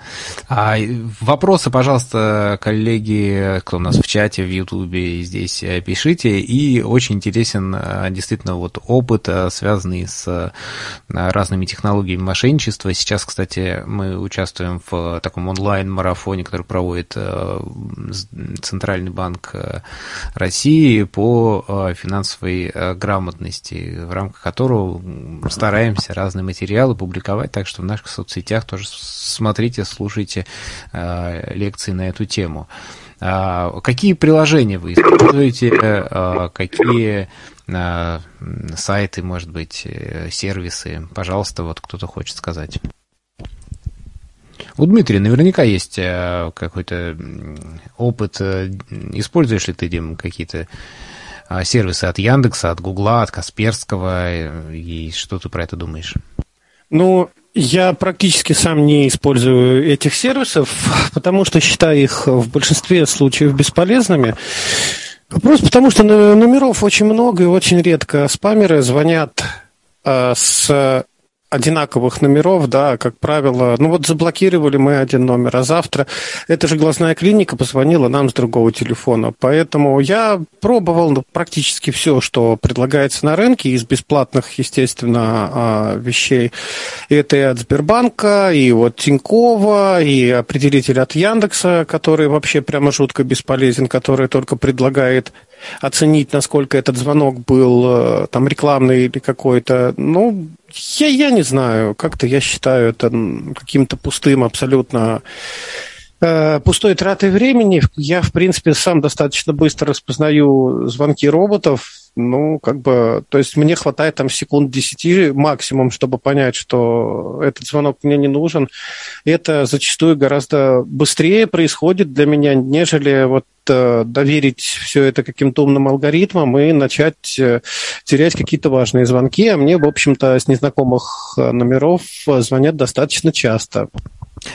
Speaker 1: А вопросы, пожалуйста, коллеги, кто у нас в чате, в Ютубе, здесь пишите. И очень интересен действительно вот опыт, связанный с разными технологиями мошенничества. Сейчас, кстати, мы участвуем в таком онлайн-марафоне, который проводит Центральный банк России по финансовой грамотности, в рамках которого стараемся разные материалы публиковать, так что в наших соцсетях тоже смотрите, слушайте э, лекции на эту тему. А, какие приложения вы используете, а, какие а, сайты, может быть, э, сервисы? Пожалуйста, вот кто-то хочет сказать. У Дмитрия наверняка есть э, какой-то опыт. Используешь ли ты, Дим, какие-то сервисы от Яндекса, от Гугла, от Касперского. И что ты про это думаешь?
Speaker 3: Ну, я практически сам не использую этих сервисов, потому что считаю их в большинстве случаев бесполезными. Просто потому что номеров очень много и очень редко спамеры звонят э, с одинаковых номеров, да, как правило, ну вот заблокировали мы один номер, а завтра эта же глазная клиника позвонила нам с другого телефона. Поэтому я пробовал ну, практически все, что предлагается на рынке из бесплатных, естественно, а, вещей. Это и от Сбербанка, и от Тинькова, и определитель от Яндекса, который вообще прямо жутко бесполезен, который только предлагает оценить, насколько этот звонок был э, там рекламный или какой-то. Ну, я, я не знаю, как-то я считаю это каким-то пустым абсолютно э, пустой тратой времени. Я, в принципе, сам достаточно быстро распознаю звонки роботов, ну, как бы, то есть мне хватает там секунд 10 максимум, чтобы понять, что этот звонок мне не нужен. Это зачастую гораздо быстрее происходит для меня, нежели вот э, доверить все это каким-то умным алгоритмам и начать э, терять какие-то важные звонки. А мне, в общем-то, с незнакомых э, номеров звонят достаточно часто.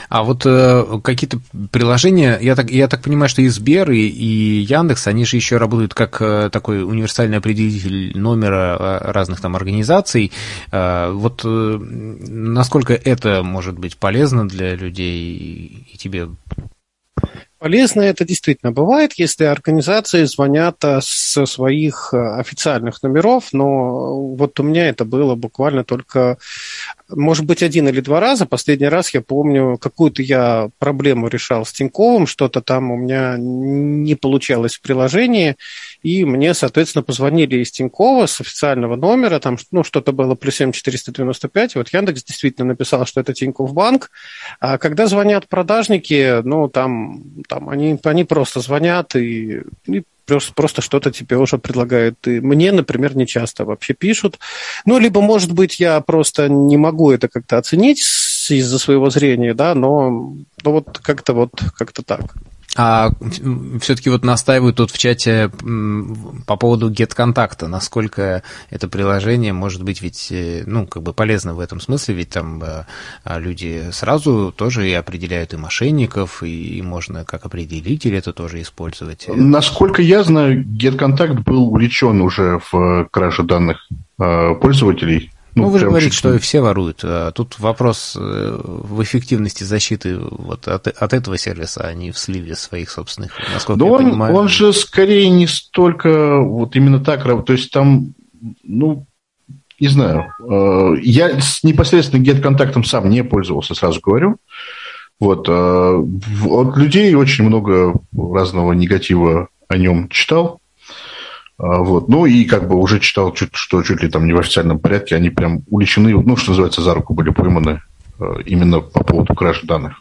Speaker 1: А вот э, какие-то приложения, я так, я так понимаю, что и Сбер, и, и Яндекс, они же еще работают как э, такой универсальный определитель номера э, разных там организаций. Э, вот э, насколько это может быть полезно для людей и тебе
Speaker 3: Полезно это действительно бывает, если организации звонят э, со своих э, официальных номеров, но вот у меня это было буквально только, может быть, один или два раза. Последний раз я помню, какую-то я проблему решал с Тиньковым, что-то там у меня не получалось в приложении, и мне, соответственно, позвонили из Тинькова с официального номера, там, ну, что-то было плюс 7 495, вот Яндекс действительно написал, что это Тиньков банк, а когда звонят продажники, ну, там, там они, они просто звонят и, и просто, просто что-то тебе уже предлагают. И мне, например, не часто вообще пишут. Ну, либо, может быть, я просто не могу это как-то оценить из-за своего зрения, да, но ну, вот как-то вот как-то так.
Speaker 1: А все-таки вот настаивают тут в чате по поводу GetContact, насколько это приложение может быть ведь, э, ну, как бы полезно в этом смысле, ведь там э, а люди сразу тоже и определяют и мошенников, и можно как определитель это тоже использовать.
Speaker 2: Насколько я знаю, GetContact был увлечен уже в э, краже данных пользователей,
Speaker 1: ну, ну вы же говорите, что все воруют. А тут вопрос э, в эффективности защиты вот от, от этого сервиса, а не в сливе своих собственных,
Speaker 2: насколько да я он, понимаю. он же скорее не столько вот именно так, то есть там, ну, не знаю, э, я непосредственно GetContact сам не пользовался, сразу говорю. Вот, э, от людей очень много разного негатива о нем читал. А, вот. Ну и как бы уже читал, что чуть ли там не в официальном порядке, они прям уличены, ну, что называется, за руку были пойманы э, именно по поводу кражи данных.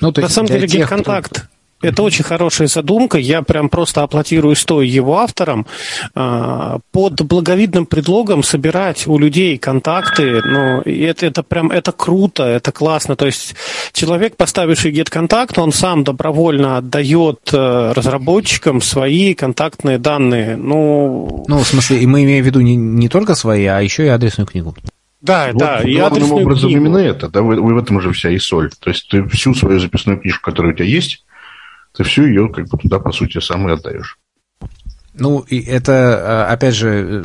Speaker 3: Ну, то есть На самом деле, тех, контакт это очень хорошая задумка. Я прям просто аплодирую стоя его авторам. А, под благовидным предлогом собирать у людей контакты, ну, это, это прям, это круто, это классно. То есть человек, поставивший get-контакт, он сам добровольно отдает э, разработчикам свои контактные данные. Ну,
Speaker 1: ну в смысле, и мы имеем в виду не, не только свои, а еще и адресную книгу.
Speaker 3: Да, вот, да.
Speaker 2: И главным образом книгу. именно это, да, вы, вы в этом уже вся и соль. То есть ты всю свою записную книжку, которая у тебя есть, ты всю ее как бы туда, по сути, сам и отдаешь.
Speaker 1: Ну, и это, опять же,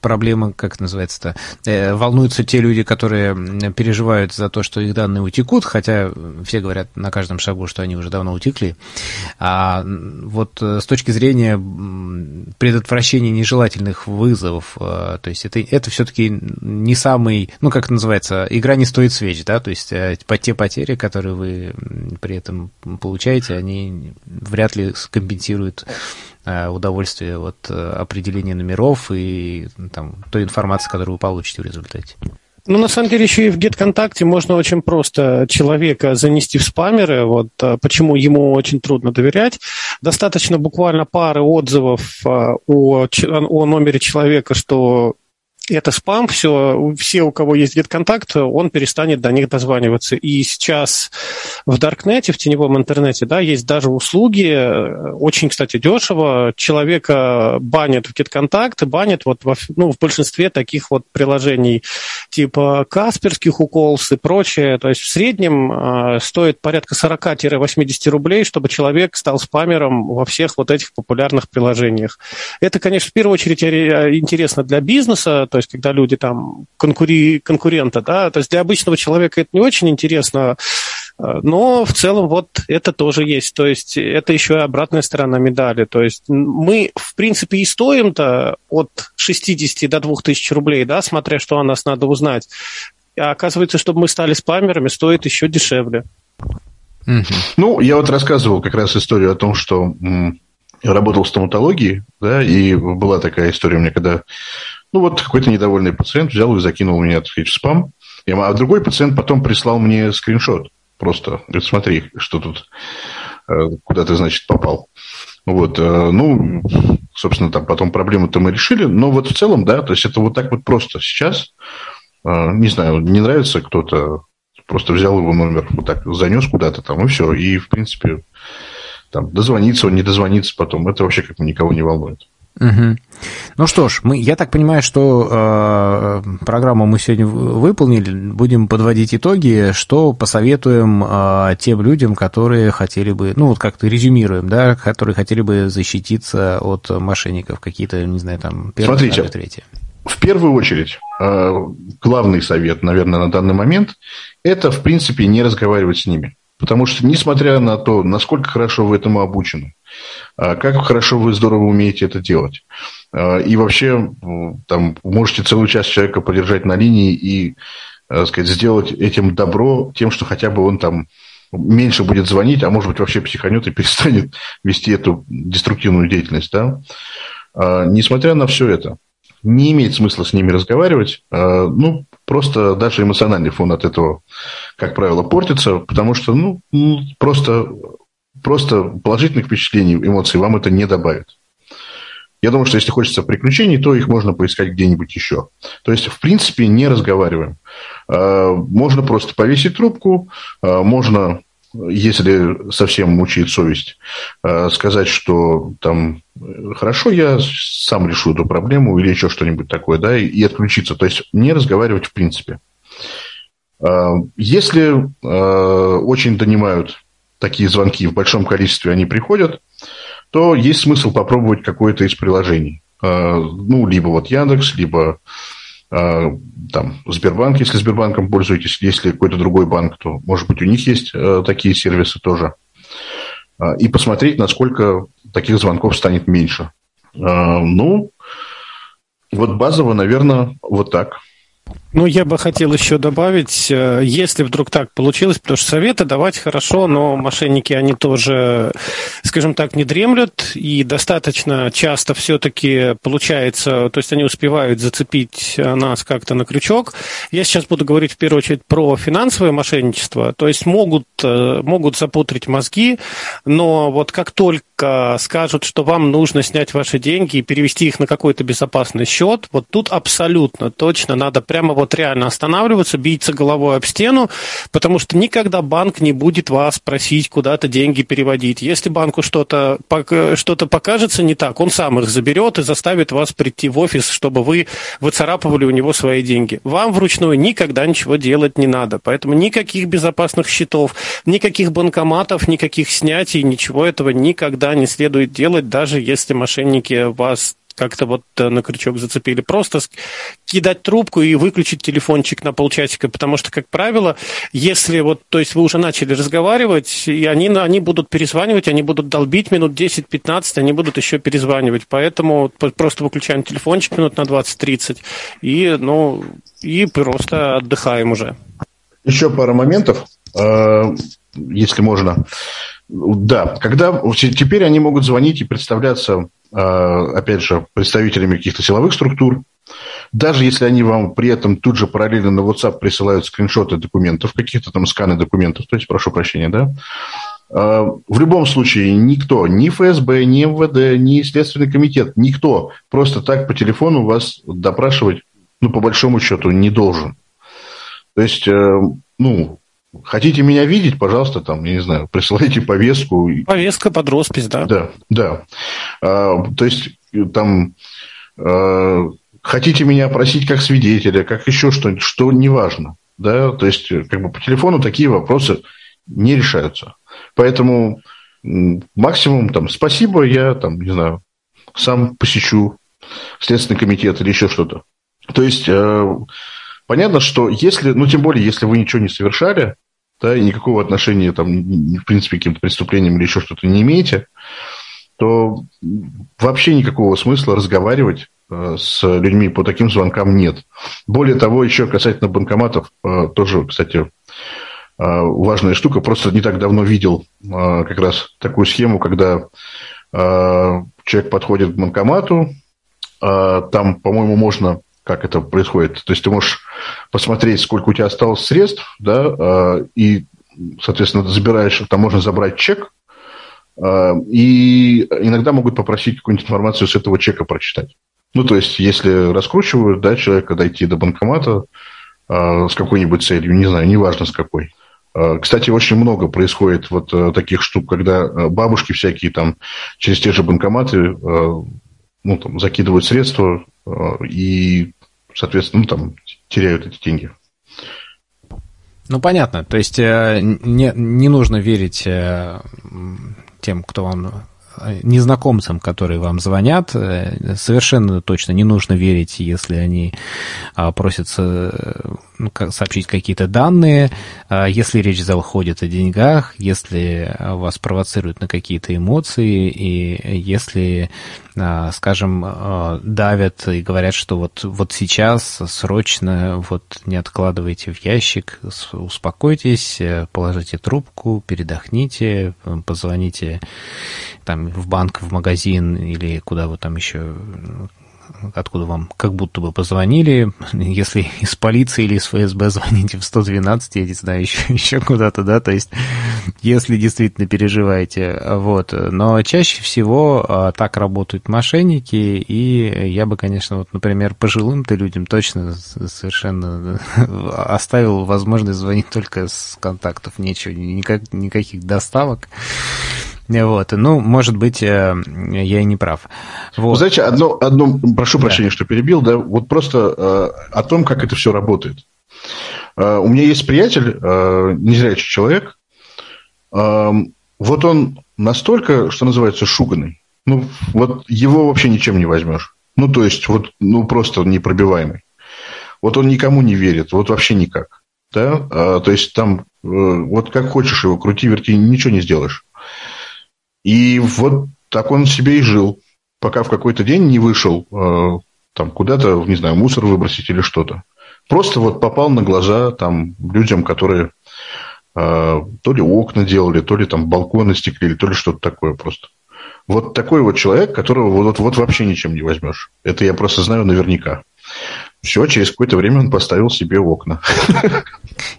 Speaker 1: проблема, как называется-то, э, волнуются те люди, которые переживают за то, что их данные утекут, хотя все говорят на каждом шагу, что они уже давно утекли. А вот э, с точки зрения предотвращения нежелательных вызовов, э, то есть это, это все-таки не самый, ну, как называется, игра не стоит свеч, да, то есть те потери, которые вы при этом получаете, они вряд ли скомпенсируют удовольствие от э, определения номеров и там, той информации, которую вы получите в результате.
Speaker 3: Ну, на самом деле, еще и в GetContact можно очень просто человека занести в спамеры. Вот э, почему ему очень трудно доверять. Достаточно буквально пары отзывов о, о номере человека, что это спам, все, все, у кого есть GetContact, он перестанет до них дозваниваться. И сейчас в Даркнете, в теневом интернете, да, есть даже услуги, э, очень, кстати, дешево, человека банят в GetContact, банят вот во, ну, в большинстве таких вот приложений типа Касперских, Уколс и прочее. То есть в среднем э, стоит порядка 40-80 рублей, чтобы человек стал спамером во всех вот этих популярных приложениях. Это, конечно, в первую очередь э, интересно для бизнеса, то есть когда люди там конкури, конкурента, да, то есть для обычного человека это не очень интересно, но в целом вот это тоже есть. То есть это еще и обратная сторона медали. То есть мы, в принципе, и стоим-то от 60 до 2000 рублей, да, смотря что о нас надо узнать. А оказывается, чтобы мы стали спамерами, стоит еще дешевле.
Speaker 2: Ну, я вот рассказывал как раз историю о том, что работал в стоматологии, да, и была такая история у меня, когда ну, вот какой-то недовольный пациент взял и закинул меня, так сказать, в спам. А другой пациент потом прислал мне скриншот. Просто, говорит, смотри, что тут, э, куда ты, значит, попал. Вот, э, ну, собственно, там потом проблему-то мы решили, но вот в целом, да, то есть это вот так вот просто сейчас, э, не знаю, не нравится кто-то, просто взял его номер, вот так занес куда-то там, и все, и, в принципе, там, дозвониться он, не дозвонится потом, это вообще как бы никого не волнует.
Speaker 1: Угу. Ну что ж, мы, я так понимаю, что э, программу мы сегодня выполнили. Будем подводить итоги, что посоветуем э, тем людям, которые хотели бы, ну вот как-то резюмируем, да, которые хотели бы защититься от мошенников, какие-то, не знаю, там,
Speaker 2: первые, Смотрите, вторые, третьи. В первую очередь, э, главный совет, наверное, на данный момент, это, в принципе, не разговаривать с ними. Потому что, несмотря на то, насколько хорошо вы этому обучены, а как хорошо вы здорово умеете это делать, а, и вообще там, можете целый час человека подержать на линии и э, сказать, сделать этим добро тем, что хотя бы он там меньше будет звонить, а может быть вообще психанет и перестанет вести эту деструктивную деятельность. Да? А, несмотря на все это, не имеет смысла с ними разговаривать. Ну, просто даже эмоциональный фон от этого, как правило, портится, потому что, ну, просто, просто положительных впечатлений, эмоций вам это не добавит. Я думаю, что если хочется приключений, то их можно поискать где-нибудь еще. То есть, в принципе, не разговариваем. А, можно просто повесить трубку, а, можно если совсем мучает совесть, э, сказать, что там хорошо, я сам решу эту проблему или еще что-нибудь такое, да, и отключиться. То есть не разговаривать в принципе. Э, если э, очень донимают такие звонки в большом количестве, они приходят, то есть смысл попробовать какое-то из приложений. Ну, либо вот Яндекс, либо там, Сбербанк, если Сбербанком пользуетесь, если какой-то другой банк, то, может быть, у них есть э, такие сервисы тоже. А, и посмотреть, насколько таких звонков станет меньше. А, ну, вот базово, наверное, вот так.
Speaker 3: Ну, я бы хотел еще добавить, э, если вдруг так получилось, потому что советы давать хорошо, но мошенники, они тоже, скажем так, не дремлют, и достаточно часто все-таки получается, то есть они успевают зацепить нас как-то на крючок. Я сейчас буду говорить в первую очередь про финансовое мошенничество, то есть могут, э, могут запутрить мозги, но вот как только скажут, что вам нужно снять ваши деньги и перевести их на какой-то безопасный счет, вот тут абсолютно точно надо прямо вот реально останавливаться, биться головой об стену, потому что никогда банк не будет вас просить куда-то деньги переводить. Если банку что-то что покажется не так, он сам их заберет и заставит вас прийти в офис, чтобы вы выцарапывали у него свои деньги. Вам вручную никогда ничего делать не надо. Поэтому никаких безопасных счетов, никаких банкоматов, никаких снятий, ничего этого никогда не следует делать, даже если мошенники вас как-то вот э, на крючок зацепили. Просто кидать трубку и выключить телефончик на полчасика, потому что, как правило, если вот, то есть вы уже начали разговаривать, и они, они будут перезванивать, они будут долбить минут 10-15, они будут еще перезванивать. Поэтому просто выключаем телефончик минут на 20-30 и, ну, и просто отдыхаем уже.
Speaker 2: Еще пара моментов, э, если можно. Да, когда теперь они могут звонить и представляться а, опять же, представителями каких-то силовых структур, даже если они вам при этом тут же параллельно на WhatsApp присылают скриншоты документов, каких-то там сканы документов, то есть, прошу прощения, да, а, в любом случае никто, ни ФСБ, ни МВД, ни Следственный комитет, никто просто так по телефону вас допрашивать, ну, по большому счету, не должен. То есть, э, ну, Хотите меня видеть, пожалуйста, там, я не знаю, присылайте повестку.
Speaker 3: Повестка под роспись, да.
Speaker 2: Да, да. А, то есть, там, а, хотите меня просить как свидетеля, как еще что-нибудь, что неважно. Да? То есть, как бы по телефону такие вопросы не решаются. Поэтому максимум там спасибо, я там, не знаю, сам посещу Следственный комитет или еще что-то. То есть, э, понятно, что если, ну, тем более, если вы ничего не совершали, да, и никакого отношения, там, в принципе, к каким-то преступлениям или еще что-то не имеете, то вообще никакого смысла разговаривать э, с людьми по таким звонкам нет. Более того, еще касательно банкоматов, э, тоже, кстати, э, важная штука. Просто не так давно видел как раз такую схему, когда человек подходит к банкомату, там, по-моему, можно как это происходит. То есть ты можешь посмотреть, сколько у тебя осталось средств, да, а, и, соответственно, забираешь, там можно забрать чек, а, и иногда могут попросить какую-нибудь информацию с этого чека прочитать. Ну, то есть, если раскручивают, да, человека дойти до банкомата а, с какой-нибудь целью, не знаю, неважно с какой. Кстати, очень много происходит вот таких штук, когда бабушки всякие там через те же банкоматы ну, там, закидывают средства и соответственно, ну, там теряют эти деньги.
Speaker 1: Ну, понятно. То есть э, не, не нужно верить э, тем, кто вам э, незнакомцам, которые вам звонят, совершенно точно не нужно верить, если они а, просятся ну, сообщить какие-то данные, а, если речь заходит о деньгах, если вас провоцируют на какие-то эмоции, и если, скажем, а, давят и говорят, что вот, вот сейчас срочно вот не откладывайте в ящик, успокойтесь, положите трубку, передохните, позвоните там в банк, в магазин или куда вы там еще откуда вам как будто бы позвонили. Если из полиции или из ФСБ звоните в 112, я не знаю, еще, еще куда-то, да, то есть если действительно переживаете, вот. Но чаще всего а, так работают мошенники, и я бы, конечно, вот, например, пожилым-то людям точно совершенно оставил возможность звонить только с контактов, нечего, никак, никаких доставок. Вот, ну, может быть, э, я и не прав.
Speaker 2: Вот. Вы знаете, одно, одно прошу прощения, да. что перебил, да, вот просто э, о том, как это все работает. Э, у меня есть приятель, незрячий человек, э, вот он настолько, что называется, шуганный. Ну, вот его вообще ничем не возьмешь. Ну, то есть, вот, ну, просто непробиваемый. Вот он никому не верит, вот вообще никак. Да? А, то есть, там, вот как хочешь его крути, верти, ничего не сделаешь. И вот так он себе и жил, пока в какой-то день не вышел э, там куда-то, не знаю, мусор выбросить или что-то. Просто вот попал на глаза там людям, которые э, то ли окна делали, то ли там балконы стеклили, то ли что-то такое просто. Вот такой вот человек, которого вот, вот вообще ничем не возьмешь. Это я просто знаю наверняка. Все, через какое-то время он поставил себе окна.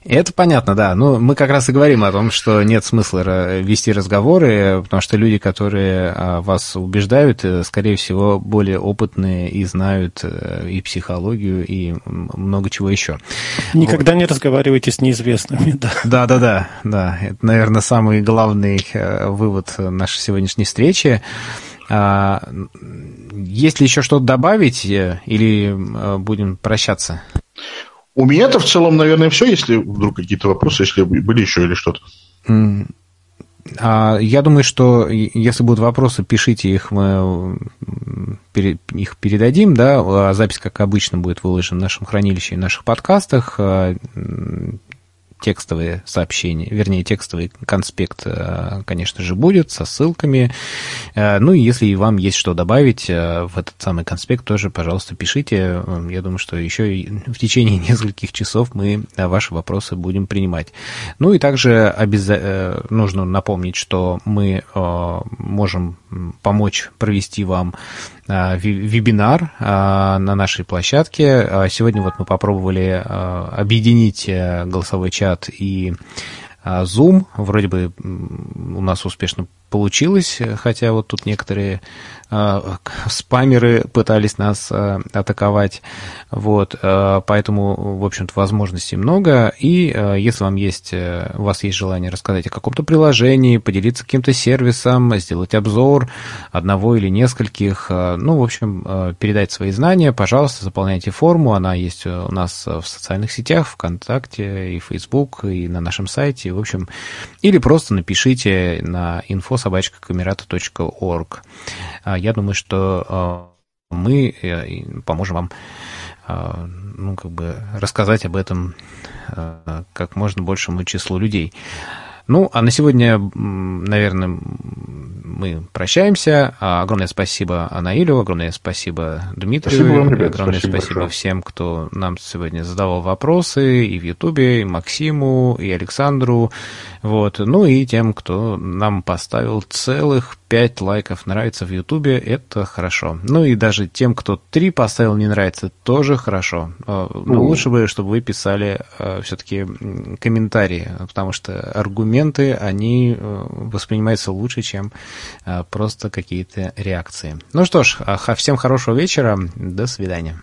Speaker 1: Это понятно, да. Ну, мы как раз и говорим о том, что нет смысла вести разговоры, потому что люди, которые а, вас убеждают, э, скорее всего, более опытные и знают э, и психологию, и много чего еще.
Speaker 3: Никогда вот. не разговаривайте с неизвестными, да.
Speaker 1: Да, да, да, да. Это, наверное, самый главный э, вывод нашей сегодняшней встречи. А, есть ли еще что-то добавить или будем прощаться?
Speaker 2: У меня-то в целом, наверное, все, если вдруг какие-то вопросы, если были еще или что-то.
Speaker 1: А, я думаю, что если будут вопросы, пишите их, мы их передадим, да, а запись, как обычно, будет выложена в нашем хранилище и наших подкастах. Текстовые сообщения, вернее, текстовый конспект, э, конечно же, будет со ссылками. Э, ну и если вам есть что добавить э, в этот самый конспект, тоже, пожалуйста, пишите. Я думаю, что еще в течение нескольких часов мы ваши вопросы будем принимать. Ну и также обяза... нужно напомнить, что мы можем помочь провести вам вебинар а, на нашей площадке. А, сегодня вот мы попробовали объединить э, голосовой чат и Zoom. Вроде бы у нас успешно получилось, хотя вот тут некоторые э, спамеры пытались нас э, атаковать, вот, э, поэтому, в общем-то, возможностей много, и э, если вам есть, э, у вас есть желание рассказать о каком-то приложении, поделиться каким-то сервисом, сделать обзор одного или нескольких, э, ну, в общем, э, передать свои знания, пожалуйста, заполняйте форму, она есть у нас в социальных сетях, ВКонтакте и Facebook, и на нашем сайте, в общем, или просто напишите на info камерата.орг. А, я думаю, что а, мы э, поможем вам а, ну, как бы рассказать об этом как можно большему числу людей. Ну, а на сегодня, наверное, мы прощаемся. Огромное спасибо Анаилю, огромное спасибо Дмитрию. Спасибо вам, ребят, огромное спасибо, спасибо всем, кто нам сегодня задавал вопросы и в Ютубе, и Максиму, и Александру. Вот. Ну и тем, кто нам поставил целых 5 лайков нравится в Ютубе, это хорошо. Ну и даже тем, кто 3 поставил не нравится, тоже хорошо. А, но лучше бы, чтобы вы писали а, все-таки комментарии, потому что аргументы, они э, воспринимаются лучше, чем а, просто какие-то реакции. Ну что ж, всем хорошего вечера, до свидания.